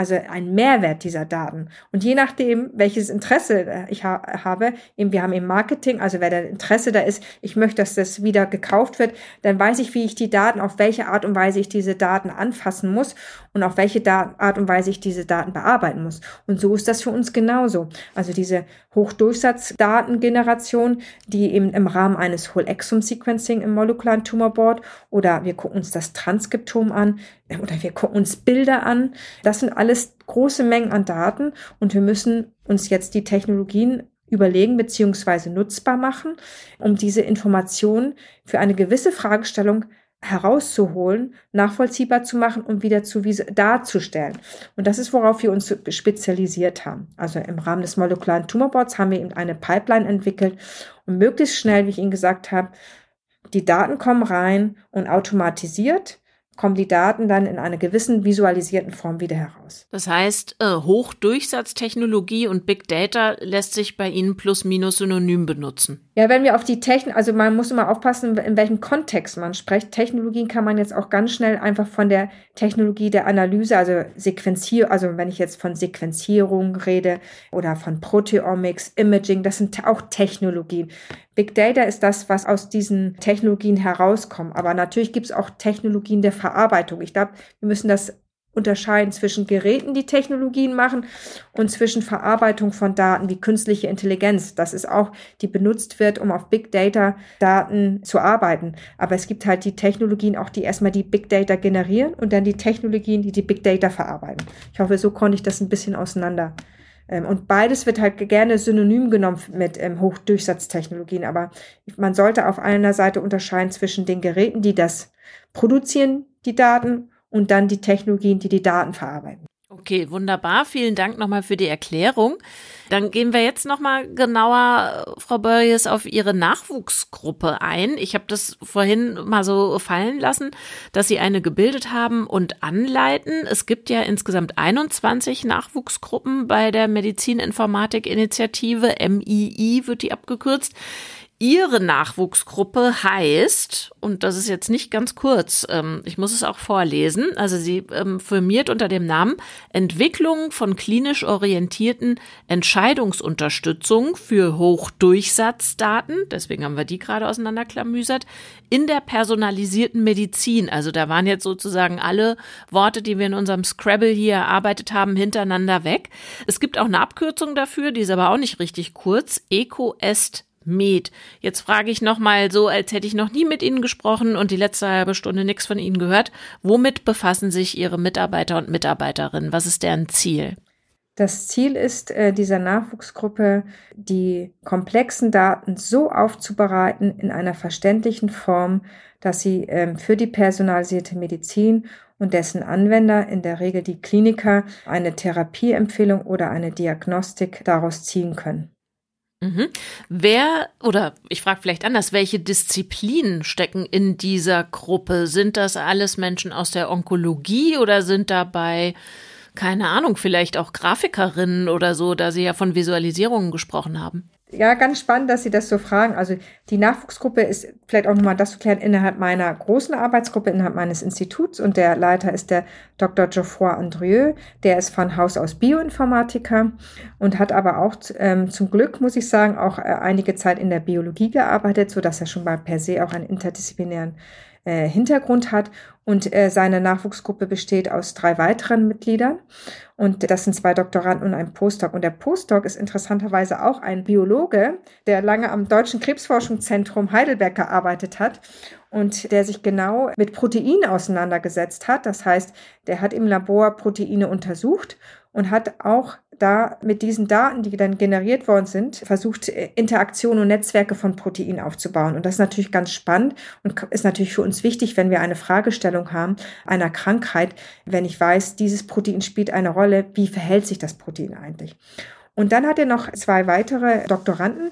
Also ein Mehrwert dieser Daten. Und je nachdem, welches Interesse äh, ich ha habe, eben wir haben im Marketing, also wer der Interesse da ist, ich möchte, dass das wieder gekauft wird, dann weiß ich, wie ich die Daten, auf welche Art und Weise ich diese Daten anfassen muss und auf welche Art und Weise ich diese Daten bearbeiten muss. Und so ist das für uns genauso. Also diese Hochdurchsatzdatengeneration, die eben im Rahmen eines Whole Exome Sequencing im molekularen Tumorboard oder wir gucken uns das Transkriptom an oder wir gucken uns Bilder an. Das sind alles große Mengen an Daten und wir müssen uns jetzt die Technologien überlegen beziehungsweise nutzbar machen, um diese Informationen für eine gewisse Fragestellung herauszuholen, nachvollziehbar zu machen und wieder zu darzustellen. Und das ist, worauf wir uns spezialisiert haben. Also im Rahmen des molekularen Tumorboards haben wir eben eine Pipeline entwickelt, um möglichst schnell, wie ich Ihnen gesagt habe, die Daten kommen rein und automatisiert kommen die Daten dann in einer gewissen visualisierten Form wieder heraus. Das heißt, äh, Hochdurchsatztechnologie und Big Data lässt sich bei Ihnen plus minus synonym benutzen. Ja, wenn wir auf die Technik, also man muss immer aufpassen, in welchem Kontext man spricht. Technologien kann man jetzt auch ganz schnell einfach von der Technologie der Analyse, also Sequenzierung, also wenn ich jetzt von Sequenzierung rede oder von Proteomics, Imaging, das sind auch Technologien. Big Data ist das, was aus diesen Technologien herauskommt. Aber natürlich gibt es auch Technologien der Verarbeitung. Ich glaube, wir müssen das unterscheiden zwischen Geräten, die Technologien machen und zwischen Verarbeitung von Daten wie künstliche Intelligenz. Das ist auch, die benutzt wird, um auf Big Data Daten zu arbeiten. Aber es gibt halt die Technologien auch, die erstmal die Big Data generieren und dann die Technologien, die die Big Data verarbeiten. Ich hoffe, so konnte ich das ein bisschen auseinander. Ähm, und beides wird halt gerne synonym genommen mit ähm, Hochdurchsatztechnologien. Aber man sollte auf einer Seite unterscheiden zwischen den Geräten, die das produzieren, die Daten, und dann die Technologien, die die Daten verarbeiten. Okay, wunderbar. Vielen Dank nochmal für die Erklärung. Dann gehen wir jetzt nochmal genauer, Frau Börjes, auf Ihre Nachwuchsgruppe ein. Ich habe das vorhin mal so fallen lassen, dass Sie eine gebildet haben und anleiten. Es gibt ja insgesamt 21 Nachwuchsgruppen bei der Medizininformatik-Initiative. MII wird die abgekürzt. Ihre Nachwuchsgruppe heißt, und das ist jetzt nicht ganz kurz, ähm, ich muss es auch vorlesen, also sie ähm, firmiert unter dem Namen Entwicklung von klinisch orientierten Entscheidungsunterstützung für Hochdurchsatzdaten, deswegen haben wir die gerade auseinanderklamüsert, in der personalisierten Medizin. Also da waren jetzt sozusagen alle Worte, die wir in unserem Scrabble hier erarbeitet haben, hintereinander weg. Es gibt auch eine Abkürzung dafür, die ist aber auch nicht richtig kurz, EcoEst Med. Jetzt frage ich nochmal so, als hätte ich noch nie mit Ihnen gesprochen und die letzte halbe Stunde nichts von Ihnen gehört. Womit befassen sich Ihre Mitarbeiter und Mitarbeiterinnen? Was ist deren Ziel? Das Ziel ist äh, dieser Nachwuchsgruppe, die komplexen Daten so aufzubereiten in einer verständlichen Form, dass sie ähm, für die personalisierte Medizin und dessen Anwender, in der Regel die Kliniker, eine Therapieempfehlung oder eine Diagnostik daraus ziehen können. Mhm. Wer, oder ich frage vielleicht anders, welche Disziplinen stecken in dieser Gruppe? Sind das alles Menschen aus der Onkologie oder sind dabei, keine Ahnung, vielleicht auch Grafikerinnen oder so, da Sie ja von Visualisierungen gesprochen haben? Ja, ganz spannend, dass Sie das so fragen. Also die Nachwuchsgruppe ist vielleicht auch nochmal das zu klären innerhalb meiner großen Arbeitsgruppe, innerhalb meines Instituts und der Leiter ist der Dr. Geoffroy Andrieux, der ist von Haus aus Bioinformatiker und hat aber auch ähm, zum Glück, muss ich sagen, auch äh, einige Zeit in der Biologie gearbeitet, so dass er schon mal per se auch einen interdisziplinären äh, Hintergrund hat und äh, seine Nachwuchsgruppe besteht aus drei weiteren Mitgliedern und das sind zwei Doktoranden und ein Postdoc. Und der Postdoc ist interessanterweise auch ein Biologe, der lange am Deutschen Krebsforschungszentrum Heidelberg gearbeitet hat und der sich genau mit Proteinen auseinandergesetzt hat. Das heißt, der hat im Labor Proteine untersucht und hat auch da mit diesen Daten, die dann generiert worden sind, versucht, äh, Interaktionen und Netzwerke von Proteinen aufzubauen. Und das ist natürlich ganz spannend und ist natürlich für uns wichtig, wenn wir eine Fragestellung haben einer Krankheit, wenn ich weiß, dieses Protein spielt eine Rolle, wie verhält sich das Protein eigentlich? Und dann hat er noch zwei weitere Doktoranden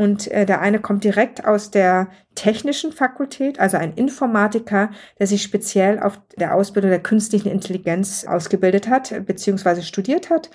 und äh, der eine kommt direkt aus der technischen Fakultät, also ein Informatiker, der sich speziell auf der Ausbildung der künstlichen Intelligenz ausgebildet hat, beziehungsweise studiert hat,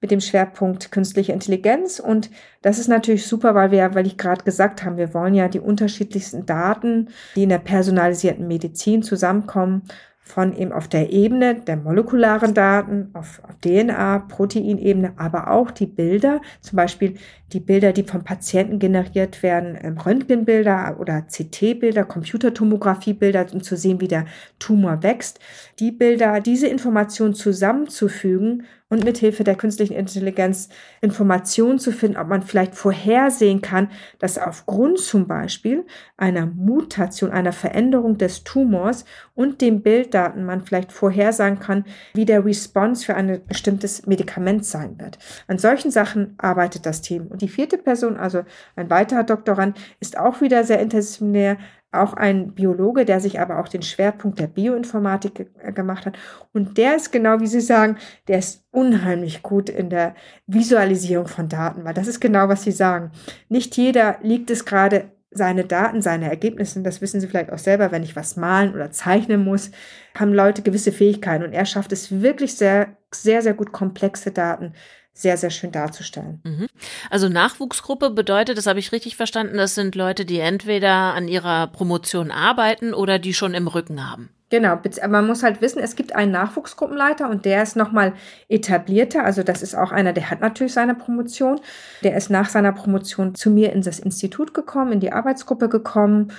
mit dem Schwerpunkt künstliche Intelligenz. Und das ist natürlich super, weil wir, weil ich gerade gesagt habe, wir wollen ja die unterschiedlichsten Daten, die in der personalisierten Medizin zusammenkommen, von eben auf der Ebene der molekularen Daten, auf, auf DNA, Proteinebene, aber auch die Bilder, zum Beispiel die Bilder, die vom Patienten generiert werden, ähm, Röntgenbilder oder CT-Bilder, Computertomographie-Bilder, um zu sehen, wie der Tumor wächst. Die Bilder, diese Informationen zusammenzufügen und mithilfe der künstlichen Intelligenz Informationen zu finden, ob man vielleicht vorhersehen kann, dass aufgrund zum Beispiel einer Mutation, einer Veränderung des Tumors und dem Bilddaten man vielleicht vorhersagen kann, wie der Response für ein bestimmtes Medikament sein wird. An solchen Sachen arbeitet das Team. Und die vierte Person, also ein weiterer Doktorand, ist auch wieder sehr interdisziplinär, auch ein Biologe, der sich aber auch den Schwerpunkt der Bioinformatik ge äh, gemacht hat. Und der ist genau, wie Sie sagen, der ist unheimlich gut in der Visualisierung von Daten, weil das ist genau, was Sie sagen. Nicht jeder liegt es gerade seine Daten, seine Ergebnisse, das wissen Sie vielleicht auch selber, wenn ich was malen oder zeichnen muss, haben Leute gewisse Fähigkeiten und er schafft es wirklich sehr, sehr, sehr gut komplexe Daten sehr, sehr schön darzustellen. Mhm. Also Nachwuchsgruppe bedeutet, das habe ich richtig verstanden, das sind Leute, die entweder an ihrer Promotion arbeiten oder die schon im Rücken haben. Genau, man muss halt wissen, es gibt einen Nachwuchsgruppenleiter und der ist nochmal etablierter. Also das ist auch einer, der hat natürlich seine Promotion. Der ist nach seiner Promotion zu mir in das Institut gekommen, in die Arbeitsgruppe gekommen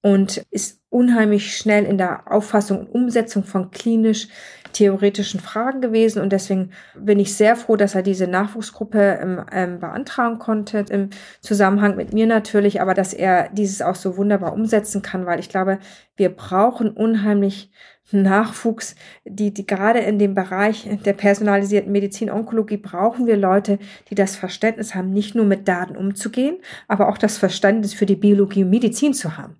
und ist unheimlich schnell in der Auffassung und Umsetzung von klinisch theoretischen Fragen gewesen und deswegen bin ich sehr froh, dass er diese Nachwuchsgruppe ähm, ähm, beantragen konnte, im Zusammenhang mit mir natürlich, aber dass er dieses auch so wunderbar umsetzen kann, weil ich glaube, wir brauchen unheimlich Nachwuchs, die, die gerade in dem Bereich der personalisierten Medizin, Onkologie brauchen wir Leute, die das Verständnis haben, nicht nur mit Daten umzugehen, aber auch das Verständnis für die Biologie und Medizin zu haben.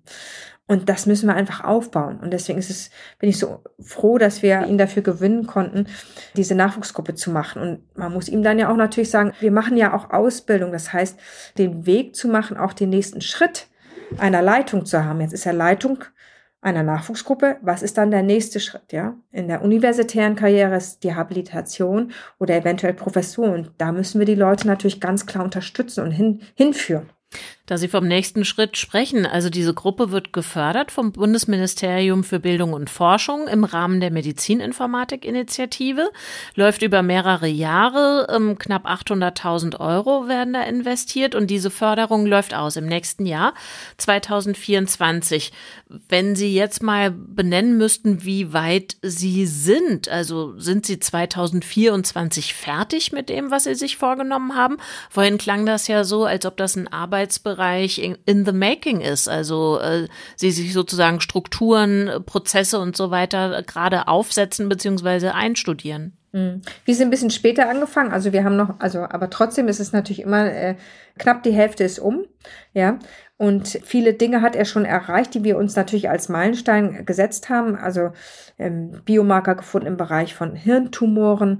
Und das müssen wir einfach aufbauen. Und deswegen ist es, bin ich so froh, dass wir ihn dafür gewinnen konnten, diese Nachwuchsgruppe zu machen. Und man muss ihm dann ja auch natürlich sagen, wir machen ja auch Ausbildung. Das heißt, den Weg zu machen, auch den nächsten Schritt einer Leitung zu haben. Jetzt ist ja Leitung einer Nachwuchsgruppe. Was ist dann der nächste Schritt? Ja, in der universitären Karriere ist die Habilitation oder eventuell Professur. Und da müssen wir die Leute natürlich ganz klar unterstützen und hin, hinführen. Da Sie vom nächsten Schritt sprechen, also diese Gruppe wird gefördert vom Bundesministerium für Bildung und Forschung im Rahmen der Medizininformatik-Initiative, läuft über mehrere Jahre, ähm, knapp 800.000 Euro werden da investiert und diese Förderung läuft aus im nächsten Jahr 2024. Wenn Sie jetzt mal benennen müssten, wie weit Sie sind, also sind Sie 2024 fertig mit dem, was Sie sich vorgenommen haben? Vorhin klang das ja so, als ob das ein Arbeitsbereich Bereich in, the making ist. Also äh, sie sich sozusagen Strukturen, Prozesse und so weiter gerade aufsetzen beziehungsweise einstudieren. Mhm. Wir sind ein bisschen später angefangen, also wir haben noch, also aber trotzdem ist es natürlich immer äh, knapp die Hälfte ist um, ja. Und viele Dinge hat er schon erreicht, die wir uns natürlich als Meilenstein gesetzt haben. Also ähm, Biomarker gefunden im Bereich von Hirntumoren,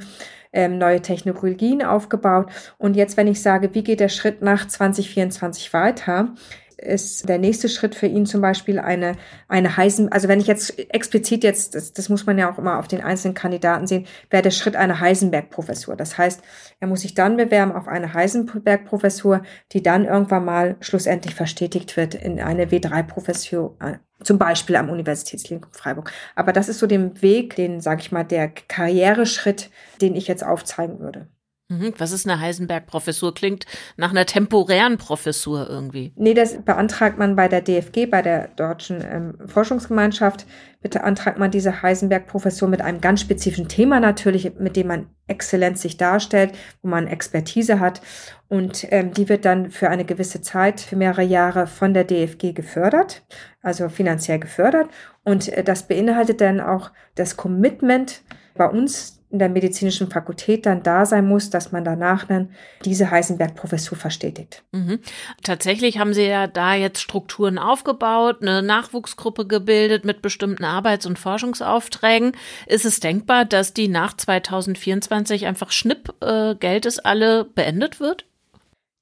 ähm, neue Technologien aufgebaut. Und jetzt, wenn ich sage, wie geht der Schritt nach 2024 weiter, ist der nächste Schritt für ihn zum Beispiel eine, eine Heisen, also wenn ich jetzt explizit jetzt, das, das muss man ja auch immer auf den einzelnen Kandidaten sehen, wäre der Schritt eine Heisenberg-Professur. Das heißt, er muss sich dann bewerben auf eine Heisenberg-Professur, die dann irgendwann mal schlussendlich verstetigt wird in eine W3-Professur, äh, zum Beispiel am Universitätsklinikum Freiburg. Aber das ist so der Weg, den, sage ich mal, der Karriereschritt, den ich jetzt aufzeigen würde. Mhm. Was ist eine Heisenberg-Professur? Klingt nach einer temporären Professur irgendwie. Nee, das beantragt man bei der DFG, bei der Deutschen ähm, Forschungsgemeinschaft. Bitte beantragt man diese Heisenberg-Professur mit einem ganz spezifischen Thema natürlich, mit dem man exzellent sich darstellt, wo man Expertise hat. Und ähm, die wird dann für eine gewisse Zeit, für mehrere Jahre von der DFG gefördert, also finanziell gefördert. Und äh, das beinhaltet dann auch das Commitment bei uns, in der medizinischen Fakultät dann da sein muss, dass man danach dann diese Heisenberg-Professur verstetigt. Mhm. Tatsächlich haben Sie ja da jetzt Strukturen aufgebaut, eine Nachwuchsgruppe gebildet mit bestimmten Arbeits- und Forschungsaufträgen. Ist es denkbar, dass die nach 2024 einfach Schnipp, äh, Geld ist alle beendet wird?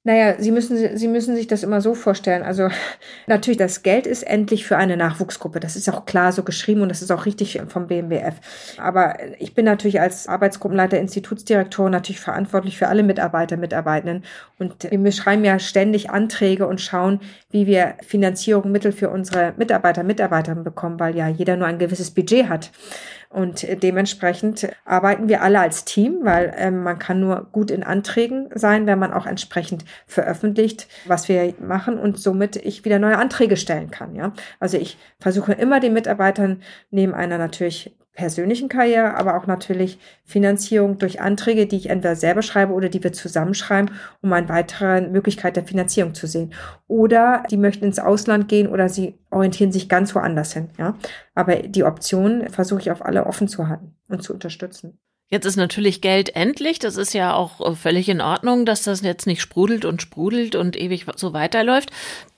Naja, Sie müssen, Sie müssen sich das immer so vorstellen. Also natürlich, das Geld ist endlich für eine Nachwuchsgruppe. Das ist auch klar so geschrieben und das ist auch richtig vom BMWF. Aber ich bin natürlich als Arbeitsgruppenleiter, Institutsdirektor natürlich verantwortlich für alle Mitarbeiter, Mitarbeitenden. Und wir schreiben ja ständig Anträge und schauen, wie wir Finanzierung, Mittel für unsere Mitarbeiter, Mitarbeiterinnen bekommen, weil ja jeder nur ein gewisses Budget hat. Und dementsprechend arbeiten wir alle als Team, weil ähm, man kann nur gut in Anträgen sein, wenn man auch entsprechend veröffentlicht, was wir machen und somit ich wieder neue Anträge stellen kann. Ja, also ich versuche immer den Mitarbeitern neben einer natürlich persönlichen Karriere, aber auch natürlich Finanzierung durch Anträge, die ich entweder selber schreibe oder die wir zusammenschreiben, um eine weitere Möglichkeit der Finanzierung zu sehen. Oder die möchten ins Ausland gehen oder sie orientieren sich ganz woanders hin. Ja, aber die Optionen versuche ich auf alle offen zu halten und zu unterstützen. Jetzt ist natürlich Geld endlich. Das ist ja auch äh, völlig in Ordnung, dass das jetzt nicht sprudelt und sprudelt und ewig so weiterläuft.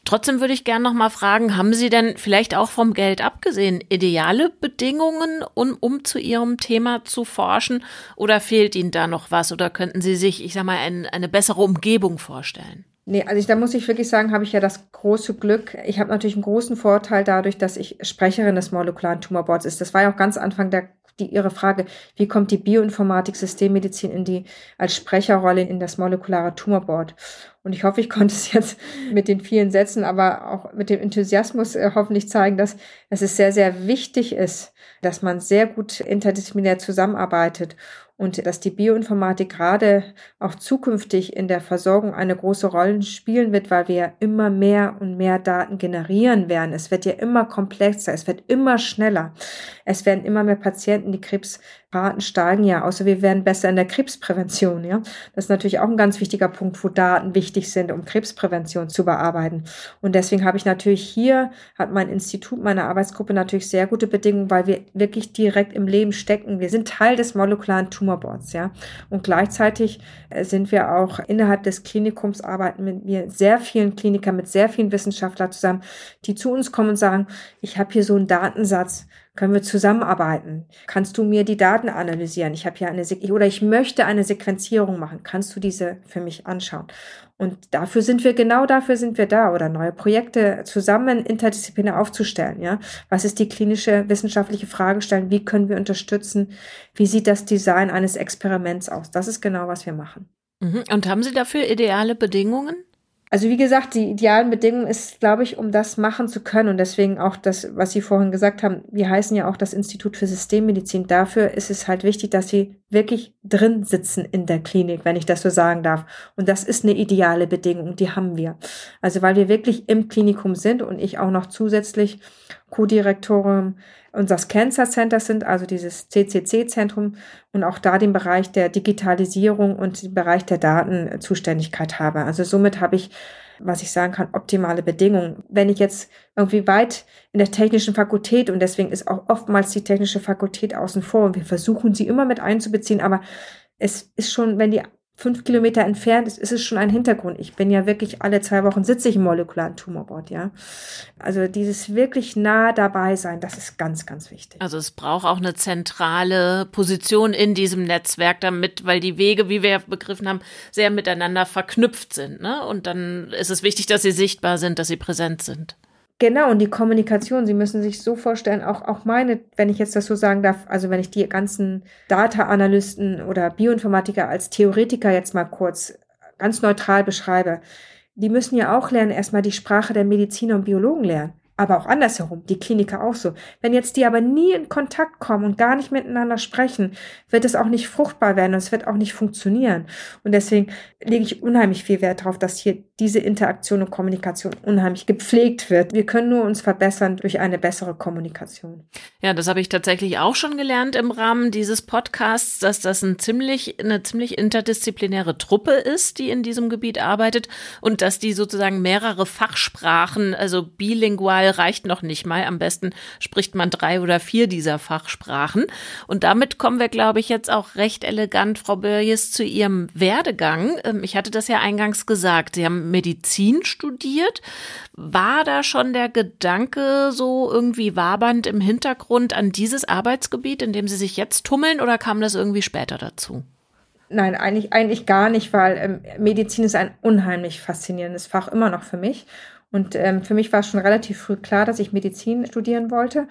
Trotzdem würde ich gerne noch mal fragen, haben Sie denn vielleicht auch vom Geld abgesehen ideale Bedingungen, um, um zu Ihrem Thema zu forschen? Oder fehlt Ihnen da noch was? Oder könnten Sie sich, ich sag mal, ein, eine bessere Umgebung vorstellen? Nee, also ich, da muss ich wirklich sagen, habe ich ja das große Glück. Ich habe natürlich einen großen Vorteil dadurch, dass ich Sprecherin des molekularen Tumorboards ist. Das war ja auch ganz Anfang der die, Ihre Frage, wie kommt die Bioinformatik Systemmedizin in die, als Sprecherrolle in das molekulare Tumorboard? Und ich hoffe, ich konnte es jetzt mit den vielen Sätzen, aber auch mit dem Enthusiasmus äh, hoffentlich zeigen, dass, dass es sehr, sehr wichtig ist, dass man sehr gut interdisziplinär zusammenarbeitet und dass die Bioinformatik gerade auch zukünftig in der Versorgung eine große Rolle spielen wird, weil wir immer mehr und mehr Daten generieren werden. Es wird ja immer komplexer, es wird immer schneller. Es werden immer mehr Patienten, die Krebsraten steigen ja, außer wir werden besser in der Krebsprävention, ja. Das ist natürlich auch ein ganz wichtiger Punkt, wo Daten wichtig sind, um Krebsprävention zu bearbeiten. Und deswegen habe ich natürlich hier, hat mein Institut, meine Arbeitsgruppe natürlich sehr gute Bedingungen, weil wir wirklich direkt im Leben stecken. Wir sind Teil des molekularen Tumorboards, ja. Und gleichzeitig äh, sind wir auch innerhalb des Klinikums arbeiten mit mir sehr vielen Klinikern, mit sehr vielen Wissenschaftlern zusammen, die zu uns kommen und sagen, ich habe hier so einen Datensatz, können wir zusammenarbeiten? Kannst du mir die Daten analysieren? Ich habe ja eine oder ich möchte eine Sequenzierung machen. Kannst du diese für mich anschauen? Und dafür sind wir genau dafür sind wir da oder neue Projekte zusammen interdisziplinär aufzustellen. Ja, was ist die klinische wissenschaftliche Frage stellen? Wie können wir unterstützen? Wie sieht das Design eines Experiments aus? Das ist genau was wir machen. Mhm. Und haben Sie dafür ideale Bedingungen? Also wie gesagt, die idealen Bedingungen ist, glaube ich, um das machen zu können und deswegen auch das, was Sie vorhin gesagt haben, wir heißen ja auch das Institut für Systemmedizin. Dafür ist es halt wichtig, dass Sie wirklich drin sitzen in der Klinik, wenn ich das so sagen darf. Und das ist eine ideale Bedingung, die haben wir. Also weil wir wirklich im Klinikum sind und ich auch noch zusätzlich Co-Direktorin unseres Cancer Centers sind, also dieses CCC-Zentrum und auch da den Bereich der Digitalisierung und den Bereich der Datenzuständigkeit habe. Also somit habe ich, was ich sagen kann, optimale Bedingungen. Wenn ich jetzt irgendwie weit in der technischen Fakultät und deswegen ist auch oftmals die technische Fakultät außen vor und wir versuchen sie immer mit einzubeziehen, aber es ist schon, wenn die fünf Kilometer entfernt ist, ist es schon ein Hintergrund. Ich bin ja wirklich alle zwei Wochen sitze ich im molekularen Tumorboard, ja. Also dieses wirklich nah dabei sein, das ist ganz, ganz wichtig. Also es braucht auch eine zentrale Position in diesem Netzwerk damit, weil die Wege, wie wir ja begriffen haben, sehr miteinander verknüpft sind, ne? Und dann ist es wichtig, dass sie sichtbar sind, dass sie präsent sind. Genau, und die Kommunikation, Sie müssen sich so vorstellen, auch, auch meine, wenn ich jetzt das so sagen darf, also wenn ich die ganzen Data-Analysten oder Bioinformatiker als Theoretiker jetzt mal kurz ganz neutral beschreibe, die müssen ja auch lernen, erstmal die Sprache der Mediziner und Biologen lernen aber auch andersherum, die Kliniker auch so. Wenn jetzt die aber nie in Kontakt kommen und gar nicht miteinander sprechen, wird es auch nicht fruchtbar werden und es wird auch nicht funktionieren. Und deswegen lege ich unheimlich viel Wert darauf, dass hier diese Interaktion und Kommunikation unheimlich gepflegt wird. Wir können nur uns verbessern durch eine bessere Kommunikation. Ja, das habe ich tatsächlich auch schon gelernt im Rahmen dieses Podcasts, dass das ein ziemlich, eine ziemlich interdisziplinäre Truppe ist, die in diesem Gebiet arbeitet und dass die sozusagen mehrere Fachsprachen, also bilingual reicht noch nicht mal. Am besten spricht man drei oder vier dieser Fachsprachen. Und damit kommen wir, glaube ich, jetzt auch recht elegant, Frau Börjes, zu Ihrem Werdegang. Ähm, ich hatte das ja eingangs gesagt. Sie haben Medizin studiert. War da schon der Gedanke so irgendwie wabernd im Hintergrund an dieses Arbeitsgebiet, in dem Sie sich jetzt tummeln, oder kam das irgendwie später dazu? Nein, eigentlich, eigentlich gar nicht, weil ähm, Medizin ist ein unheimlich faszinierendes Fach, immer noch für mich. Und ähm, für mich war schon relativ früh klar, dass ich Medizin studieren wollte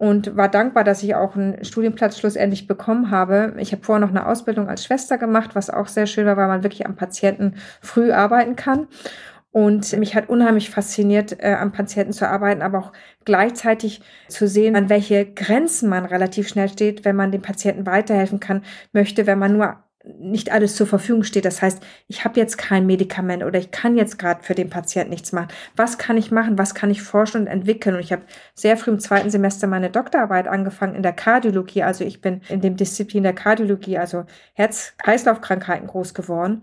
und war dankbar, dass ich auch einen Studienplatz schlussendlich bekommen habe. Ich habe vorher noch eine Ausbildung als Schwester gemacht, was auch sehr schön war, weil man wirklich am Patienten früh arbeiten kann. Und mich hat unheimlich fasziniert, äh, am Patienten zu arbeiten, aber auch gleichzeitig zu sehen, an welche Grenzen man relativ schnell steht, wenn man dem Patienten weiterhelfen kann, möchte, wenn man nur nicht alles zur Verfügung steht. Das heißt, ich habe jetzt kein Medikament oder ich kann jetzt gerade für den Patienten nichts machen. Was kann ich machen? Was kann ich forschen und entwickeln? Und ich habe sehr früh im zweiten Semester meine Doktorarbeit angefangen in der Kardiologie. Also ich bin in dem Disziplin der Kardiologie, also Herz-Kreislauf-Krankheiten groß geworden.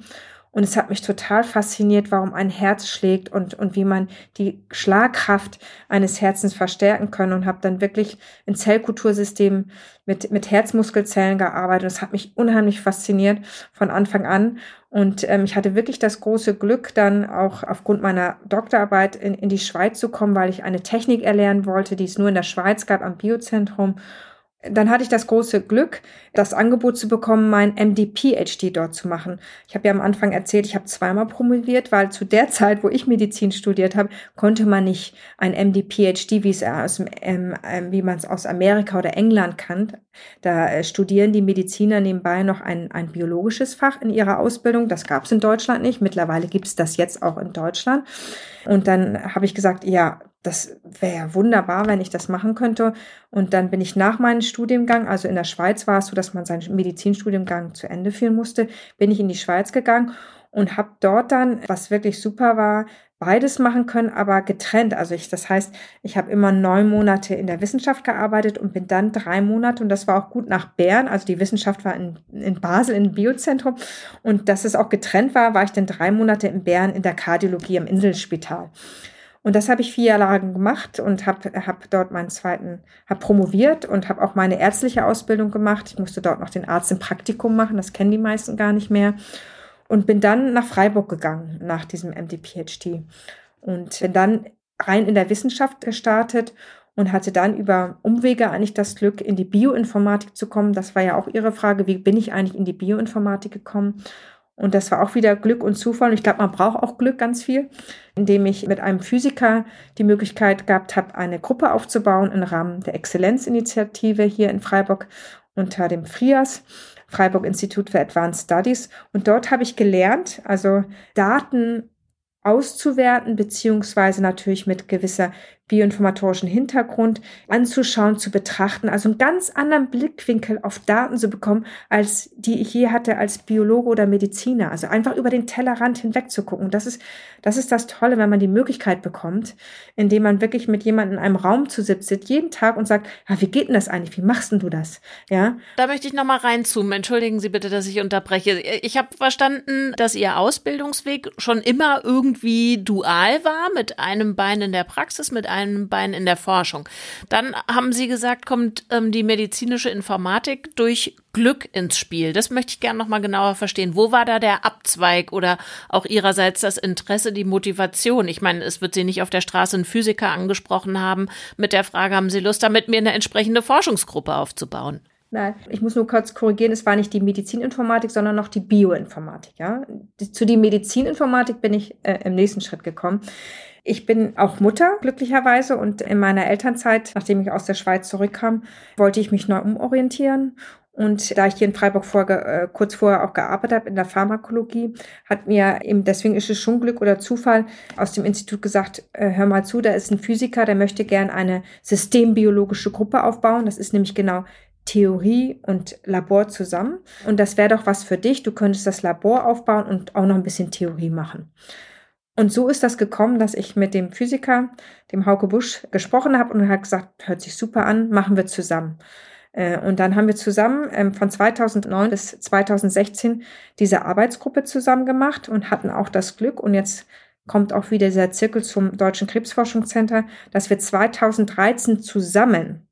Und es hat mich total fasziniert, warum ein Herz schlägt und, und wie man die Schlagkraft eines Herzens verstärken kann und habe dann wirklich in Zellkultursystemen mit, mit Herzmuskelzellen gearbeitet. Und es hat mich unheimlich fasziniert von Anfang an. Und ähm, ich hatte wirklich das große Glück, dann auch aufgrund meiner Doktorarbeit in, in die Schweiz zu kommen, weil ich eine Technik erlernen wollte, die es nur in der Schweiz gab am Biozentrum dann hatte ich das große Glück, das Angebot zu bekommen, mein MD-PhD dort zu machen. Ich habe ja am Anfang erzählt, ich habe zweimal promoviert, weil zu der Zeit, wo ich Medizin studiert habe, konnte man nicht ein MD-PhD, wie es aus, ähm, ähm, wie man es aus Amerika oder England kannt. Da äh, studieren die Mediziner nebenbei noch ein, ein biologisches Fach in ihrer Ausbildung. Das gab es in Deutschland nicht. Mittlerweile gibt es das jetzt auch in Deutschland. Und dann habe ich gesagt, ja, das wäre wunderbar, wenn ich das machen könnte. Und dann bin ich nach meinem Studiengang, also in der Schweiz war es so, dass man seinen Medizinstudiengang zu Ende führen musste, bin ich in die Schweiz gegangen und habe dort dann, was wirklich super war, beides machen können, aber getrennt. Also ich, das heißt, ich habe immer neun Monate in der Wissenschaft gearbeitet und bin dann drei Monate, und das war auch gut nach Bern, also die Wissenschaft war in, in Basel im Biozentrum und dass es auch getrennt war, war ich dann drei Monate in Bern in der Kardiologie am Inselspital. Und das habe ich vier Jahre gemacht und habe hab dort meinen zweiten, habe promoviert und habe auch meine ärztliche Ausbildung gemacht. Ich musste dort noch den Arzt im Praktikum machen, das kennen die meisten gar nicht mehr. Und bin dann nach Freiburg gegangen nach diesem MD-PhD. Und bin dann rein in der Wissenschaft gestartet und hatte dann über Umwege eigentlich das Glück, in die Bioinformatik zu kommen. Das war ja auch Ihre Frage, wie bin ich eigentlich in die Bioinformatik gekommen? Und das war auch wieder Glück und Zufall. Und ich glaube, man braucht auch Glück ganz viel, indem ich mit einem Physiker die Möglichkeit gehabt habe, eine Gruppe aufzubauen im Rahmen der Exzellenzinitiative hier in Freiburg unter dem FRIAS. Freiburg Institut for Advanced Studies. Und dort habe ich gelernt, also Daten auszuwerten, beziehungsweise natürlich mit gewisser bioinformatorischen Hintergrund anzuschauen, zu betrachten, also einen ganz anderen Blickwinkel auf Daten zu bekommen, als die ich je hatte als Biologe oder Mediziner. Also einfach über den Tellerrand hinweg zu gucken. Das ist, das ist das Tolle, wenn man die Möglichkeit bekommt, indem man wirklich mit jemandem in einem Raum zu sitzt, jeden Tag und sagt, ja, wie geht denn das eigentlich? Wie machst denn du das? Ja. Da möchte ich nochmal reinzoomen. Entschuldigen Sie bitte, dass ich unterbreche. Ich habe verstanden, dass Ihr Ausbildungsweg schon immer irgendwie dual war, mit einem Bein in der Praxis, mit einem einem Bein in der Forschung. Dann haben Sie gesagt, kommt ähm, die medizinische Informatik durch Glück ins Spiel. Das möchte ich gerne noch mal genauer verstehen. Wo war da der Abzweig oder auch Ihrerseits das Interesse, die Motivation? Ich meine, es wird Sie nicht auf der Straße ein Physiker angesprochen haben mit der Frage, haben Sie Lust, da mit mir eine entsprechende Forschungsgruppe aufzubauen? Nein, ich muss nur kurz korrigieren, es war nicht die Medizininformatik, sondern noch die Bioinformatik. Ja? Zu die Medizininformatik bin ich äh, im nächsten Schritt gekommen. Ich bin auch Mutter, glücklicherweise, und in meiner Elternzeit, nachdem ich aus der Schweiz zurückkam, wollte ich mich neu umorientieren. Und da ich hier in Freiburg vor, äh, kurz vorher auch gearbeitet habe in der Pharmakologie, hat mir eben, deswegen ist es schon Glück oder Zufall, aus dem Institut gesagt, äh, hör mal zu, da ist ein Physiker, der möchte gern eine systembiologische Gruppe aufbauen. Das ist nämlich genau Theorie und Labor zusammen. Und das wäre doch was für dich. Du könntest das Labor aufbauen und auch noch ein bisschen Theorie machen. Und so ist das gekommen, dass ich mit dem Physiker, dem Hauke Busch, gesprochen habe und er hat gesagt, hört sich super an, machen wir zusammen. Äh, und dann haben wir zusammen ähm, von 2009 bis 2016 diese Arbeitsgruppe zusammen gemacht und hatten auch das Glück und jetzt kommt auch wieder dieser Zirkel zum Deutschen Krebsforschungscenter, dass wir 2013 zusammen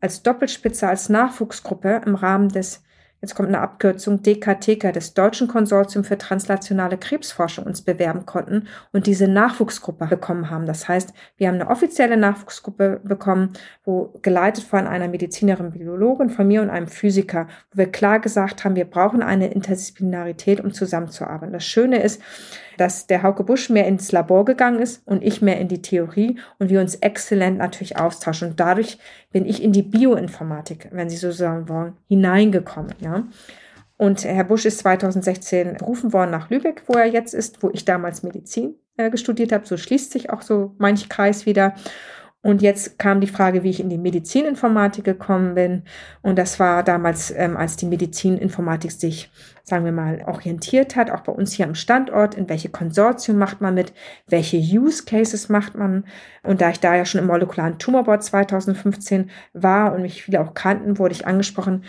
als Doppelspitze, als Nachwuchsgruppe im Rahmen des jetzt kommt eine Abkürzung, DKTK, des Deutschen Konsortium für translationale Krebsforschung, uns bewerben konnten und diese Nachwuchsgruppe bekommen haben. Das heißt, wir haben eine offizielle Nachwuchsgruppe bekommen, wo geleitet von einer Medizinerin, Biologin, von mir und einem Physiker, wo wir klar gesagt haben, wir brauchen eine Interdisziplinarität, um zusammenzuarbeiten. Das Schöne ist, dass der Hauke Busch mehr ins Labor gegangen ist und ich mehr in die Theorie und wir uns exzellent natürlich austauschen. Und dadurch bin ich in die Bioinformatik, wenn Sie so sagen wollen, hineingekommen. Ja. Und Herr Busch ist 2016 berufen worden nach Lübeck, wo er jetzt ist, wo ich damals Medizin äh, studiert habe. So schließt sich auch so manch Kreis wieder. Und jetzt kam die Frage, wie ich in die Medizininformatik gekommen bin. Und das war damals, ähm, als die Medizininformatik sich, sagen wir mal, orientiert hat, auch bei uns hier am Standort, in welche Konsortium macht man mit, welche Use Cases macht man. Und da ich da ja schon im molekularen Tumorboard 2015 war und mich viele auch kannten, wurde ich angesprochen,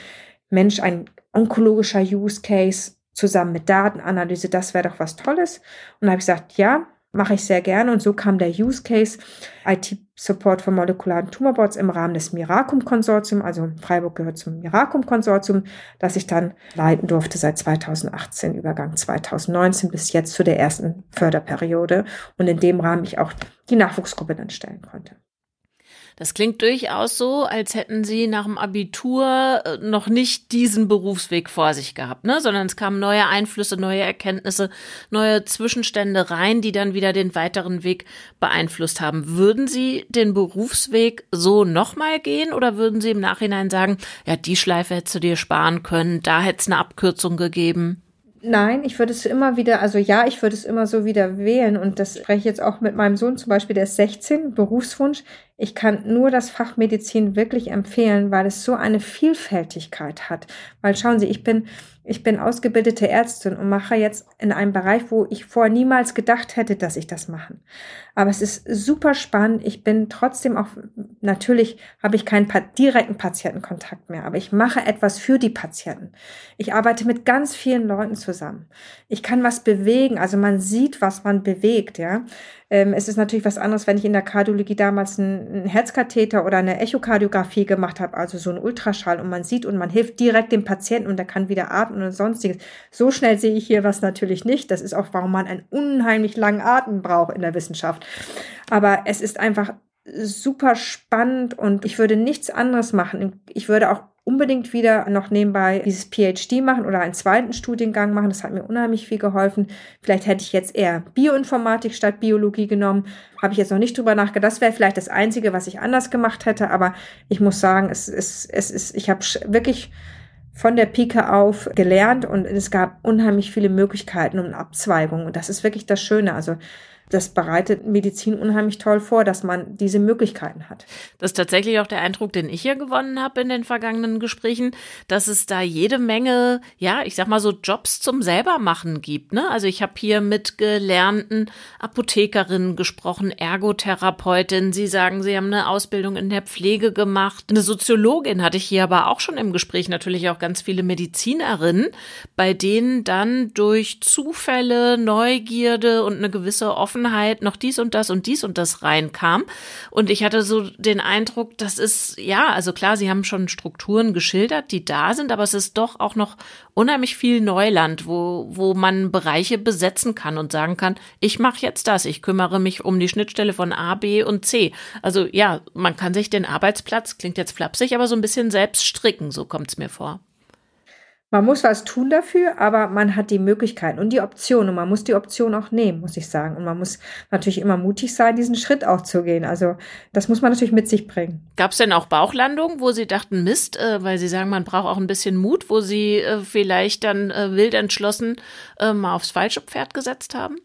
Mensch, ein onkologischer Use Case zusammen mit Datenanalyse, das wäre doch was Tolles. Und da habe ich gesagt, ja, mache ich sehr gerne. Und so kam der Use Case IT-Support von molekularen Tumorboards im Rahmen des Miracum-Konsortium. Also Freiburg gehört zum Miracum-Konsortium, das ich dann leiten durfte seit 2018, Übergang 2019 bis jetzt zu der ersten Förderperiode. Und in dem Rahmen ich auch die Nachwuchsgruppe dann stellen konnte. Das klingt durchaus so, als hätten Sie nach dem Abitur äh, noch nicht diesen Berufsweg vor sich gehabt, ne? sondern es kamen neue Einflüsse, neue Erkenntnisse, neue Zwischenstände rein, die dann wieder den weiteren Weg beeinflusst haben. Würden Sie den Berufsweg so nochmal gehen oder würden Sie im Nachhinein sagen, ja, die Schleife hättest du dir sparen können, da hätte es eine Abkürzung gegeben? Nein, ich würde es immer wieder, also ja, ich würde es immer so wieder wählen und das spreche ich jetzt auch mit meinem Sohn zum Beispiel, der ist 16, Berufswunsch. Ich kann nur das Fach Medizin wirklich empfehlen, weil es so eine Vielfältigkeit hat. Weil schauen Sie, ich bin, ich bin ausgebildete Ärztin und mache jetzt in einem Bereich, wo ich vorher niemals gedacht hätte, dass ich das mache. Aber es ist super spannend. Ich bin trotzdem auch, natürlich habe ich keinen direkten Patientenkontakt mehr, aber ich mache etwas für die Patienten. Ich arbeite mit ganz vielen Leuten zusammen. Ich kann was bewegen. Also man sieht, was man bewegt, ja. Ähm, es ist natürlich was anderes, wenn ich in der Kardiologie damals einen Herzkatheter oder eine Echokardiographie gemacht habe, also so ein Ultraschall und man sieht und man hilft direkt dem Patienten und der kann wieder atmen und sonstiges. So schnell sehe ich hier was natürlich nicht. Das ist auch, warum man einen unheimlich langen Atem braucht in der Wissenschaft. Aber es ist einfach super spannend und ich würde nichts anderes machen. Ich würde auch unbedingt wieder noch nebenbei dieses PhD machen oder einen zweiten Studiengang machen. Das hat mir unheimlich viel geholfen. Vielleicht hätte ich jetzt eher Bioinformatik statt Biologie genommen. Habe ich jetzt noch nicht drüber nachgedacht. Das wäre vielleicht das Einzige, was ich anders gemacht hätte. Aber ich muss sagen, es ist, es ist, ich habe wirklich von der Pike auf gelernt und es gab unheimlich viele Möglichkeiten und Abzweigungen. Und das ist wirklich das Schöne. Also das bereitet Medizin unheimlich toll vor, dass man diese Möglichkeiten hat. Das ist tatsächlich auch der Eindruck, den ich hier gewonnen habe in den vergangenen Gesprächen, dass es da jede Menge, ja, ich sag mal so Jobs zum selbermachen gibt. Ne? Also ich habe hier mit gelernten Apothekerinnen gesprochen, Ergotherapeutin. Sie sagen, Sie haben eine Ausbildung in der Pflege gemacht. Eine Soziologin hatte ich hier aber auch schon im Gespräch, natürlich auch ganz viele Medizinerinnen, bei denen dann durch Zufälle, Neugierde und eine gewisse Offenheit Offenheit noch dies und das und dies und das reinkam. Und ich hatte so den Eindruck, das ist, ja, also klar, sie haben schon Strukturen geschildert, die da sind, aber es ist doch auch noch unheimlich viel Neuland, wo, wo man Bereiche besetzen kann und sagen kann, ich mache jetzt das, ich kümmere mich um die Schnittstelle von A, B und C. Also ja, man kann sich den Arbeitsplatz, klingt jetzt flapsig, aber so ein bisschen selbst stricken, so kommt es mir vor. Man muss was tun dafür, aber man hat die Möglichkeiten und die Option und man muss die Option auch nehmen, muss ich sagen. Und man muss natürlich immer mutig sein, diesen Schritt auch zu gehen. Also das muss man natürlich mit sich bringen. Gab es denn auch Bauchlandungen, wo Sie dachten, Mist, äh, weil Sie sagen, man braucht auch ein bisschen Mut, wo Sie äh, vielleicht dann äh, wild entschlossen äh, mal aufs falsche Pferd gesetzt haben?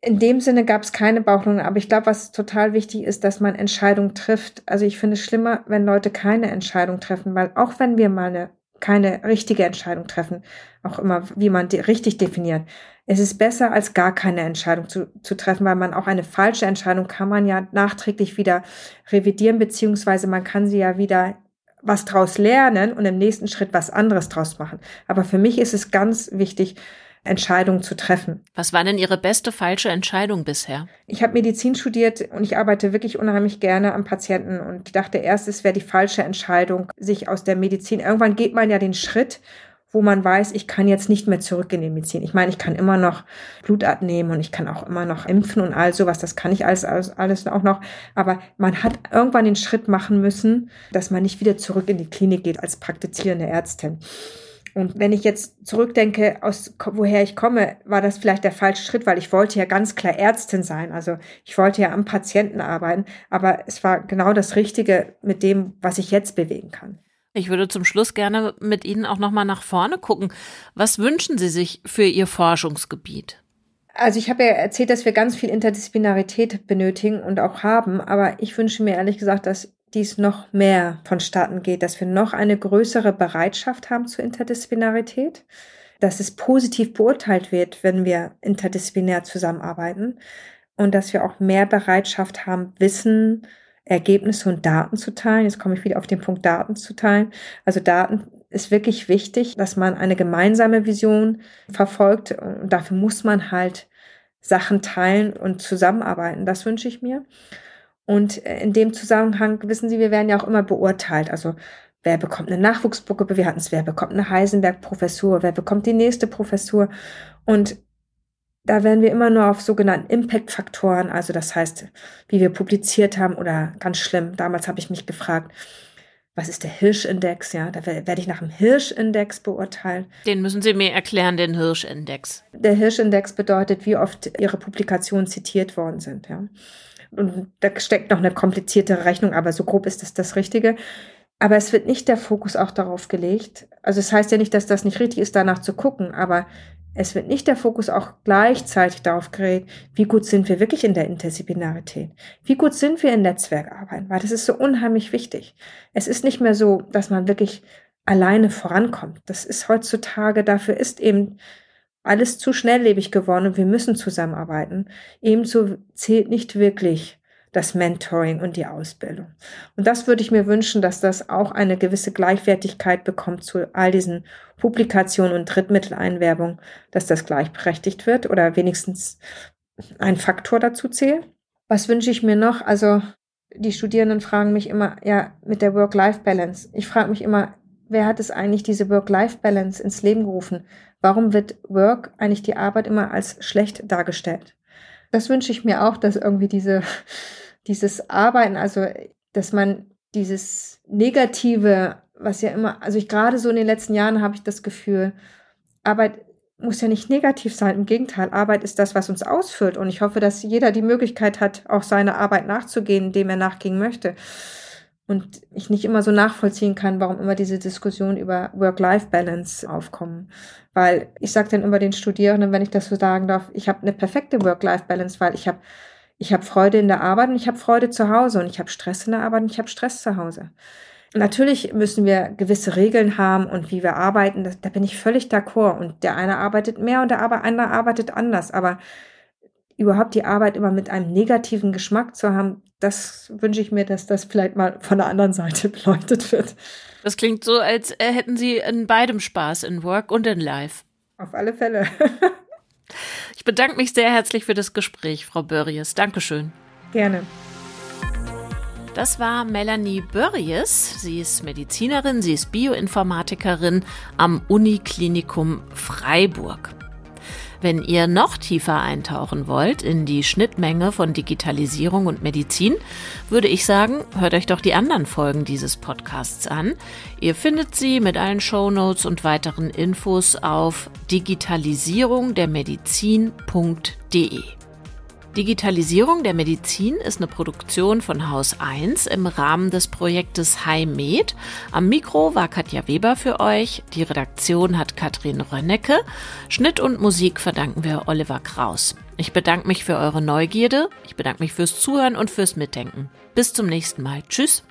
in dem Sinne gab es keine Bauchlandung, aber ich glaube, was total wichtig ist, dass man Entscheidungen trifft. Also ich finde es schlimmer, wenn Leute keine Entscheidung treffen, weil auch wenn wir mal eine keine richtige Entscheidung treffen. Auch immer, wie man die richtig definiert. Es ist besser, als gar keine Entscheidung zu, zu treffen, weil man auch eine falsche Entscheidung kann man ja nachträglich wieder revidieren, beziehungsweise man kann sie ja wieder was draus lernen und im nächsten Schritt was anderes draus machen. Aber für mich ist es ganz wichtig, Entscheidungen zu treffen. Was war denn Ihre beste falsche Entscheidung bisher? Ich habe Medizin studiert und ich arbeite wirklich unheimlich gerne am Patienten und ich dachte erst, es wäre die falsche Entscheidung, sich aus der Medizin, irgendwann geht man ja den Schritt wo man weiß, ich kann jetzt nicht mehr zurück in die Medizin. Ich meine, ich kann immer noch Blut abnehmen und ich kann auch immer noch impfen und all sowas. Das kann ich alles, alles, alles auch noch. Aber man hat irgendwann den Schritt machen müssen, dass man nicht wieder zurück in die Klinik geht als praktizierende Ärztin. Und wenn ich jetzt zurückdenke, aus woher ich komme, war das vielleicht der falsche Schritt, weil ich wollte ja ganz klar Ärztin sein. Also ich wollte ja am Patienten arbeiten, aber es war genau das Richtige mit dem, was ich jetzt bewegen kann. Ich würde zum Schluss gerne mit Ihnen auch noch mal nach vorne gucken. Was wünschen Sie sich für Ihr Forschungsgebiet? Also ich habe ja erzählt, dass wir ganz viel Interdisziplinarität benötigen und auch haben, aber ich wünsche mir ehrlich gesagt, dass dies noch mehr vonstatten geht, dass wir noch eine größere Bereitschaft haben zur Interdisziplinarität, dass es positiv beurteilt wird, wenn wir interdisziplinär zusammenarbeiten und dass wir auch mehr Bereitschaft haben, Wissen Ergebnisse und Daten zu teilen. Jetzt komme ich wieder auf den Punkt Daten zu teilen. Also Daten ist wirklich wichtig, dass man eine gemeinsame Vision verfolgt. Und dafür muss man halt Sachen teilen und zusammenarbeiten. Das wünsche ich mir. Und in dem Zusammenhang, wissen Sie, wir werden ja auch immer beurteilt. Also wer bekommt eine Nachwuchsgruppe? Wir hatten es, wer bekommt eine Heisenberg-Professur? Wer bekommt die nächste Professur? Und da werden wir immer nur auf sogenannten Impact-Faktoren, also das heißt, wie wir publiziert haben oder ganz schlimm, damals habe ich mich gefragt, was ist der Hirschindex? Ja, da werde ich nach dem Hirschindex beurteilen. Den müssen Sie mir erklären, den Hirschindex. Der Hirschindex bedeutet, wie oft Ihre Publikationen zitiert worden sind. Ja, und da steckt noch eine komplizierte Rechnung, aber so grob ist das das Richtige. Aber es wird nicht der Fokus auch darauf gelegt. Also es heißt ja nicht, dass das nicht richtig ist, danach zu gucken, aber es wird nicht der Fokus auch gleichzeitig darauf gerät, wie gut sind wir wirklich in der Interdisziplinarität? Wie gut sind wir in Netzwerkarbeit? Weil das ist so unheimlich wichtig. Es ist nicht mehr so, dass man wirklich alleine vorankommt. Das ist heutzutage, dafür ist eben alles zu schnelllebig geworden und wir müssen zusammenarbeiten. Ebenso zählt nicht wirklich das Mentoring und die Ausbildung. Und das würde ich mir wünschen, dass das auch eine gewisse Gleichwertigkeit bekommt zu all diesen Publikationen und Drittmitteleinwerbung, dass das gleichberechtigt wird oder wenigstens ein Faktor dazu zählt. Was wünsche ich mir noch? Also die Studierenden fragen mich immer, ja, mit der Work-Life-Balance. Ich frage mich immer, wer hat es eigentlich diese Work-Life-Balance ins Leben gerufen? Warum wird Work eigentlich die Arbeit immer als schlecht dargestellt? Das wünsche ich mir auch, dass irgendwie diese, dieses Arbeiten, also dass man dieses Negative, was ja immer, also ich gerade so in den letzten Jahren habe ich das Gefühl, Arbeit muss ja nicht negativ sein. Im Gegenteil, Arbeit ist das, was uns ausfüllt. Und ich hoffe, dass jeder die Möglichkeit hat, auch seiner Arbeit nachzugehen, dem er nachgehen möchte. Und ich nicht immer so nachvollziehen kann, warum immer diese Diskussionen über Work-Life-Balance aufkommen. Weil ich sage dann immer den Studierenden, wenn ich das so sagen darf, ich habe eine perfekte Work-Life-Balance, weil ich habe ich habe Freude in der Arbeit und ich habe Freude zu Hause und ich habe Stress in der Arbeit und ich habe Stress zu Hause. Natürlich müssen wir gewisse Regeln haben und wie wir arbeiten, das, da bin ich völlig d'accord. Und der eine arbeitet mehr und der andere arbeitet anders. Aber überhaupt die Arbeit immer mit einem negativen Geschmack zu haben, das wünsche ich mir, dass das vielleicht mal von der anderen Seite beleuchtet wird. Das klingt so, als hätten Sie in beidem Spaß, in Work und in Life. Auf alle Fälle. Ich bedanke mich sehr herzlich für das Gespräch, Frau Börries. Dankeschön. Gerne. Das war Melanie Börries. Sie ist Medizinerin, sie ist Bioinformatikerin am Uniklinikum Freiburg. Wenn ihr noch tiefer eintauchen wollt in die Schnittmenge von Digitalisierung und Medizin, würde ich sagen, hört euch doch die anderen Folgen dieses Podcasts an. Ihr findet sie mit allen Show Notes und weiteren Infos auf digitalisierungdermedizin.de. Digitalisierung der Medizin ist eine Produktion von Haus 1 im Rahmen des Projektes HiMed. Am Mikro war Katja Weber für euch. Die Redaktion hat Katrin Rönnecke. Schnitt und Musik verdanken wir Oliver Kraus. Ich bedanke mich für eure Neugierde. Ich bedanke mich fürs Zuhören und fürs Mitdenken. Bis zum nächsten Mal. Tschüss.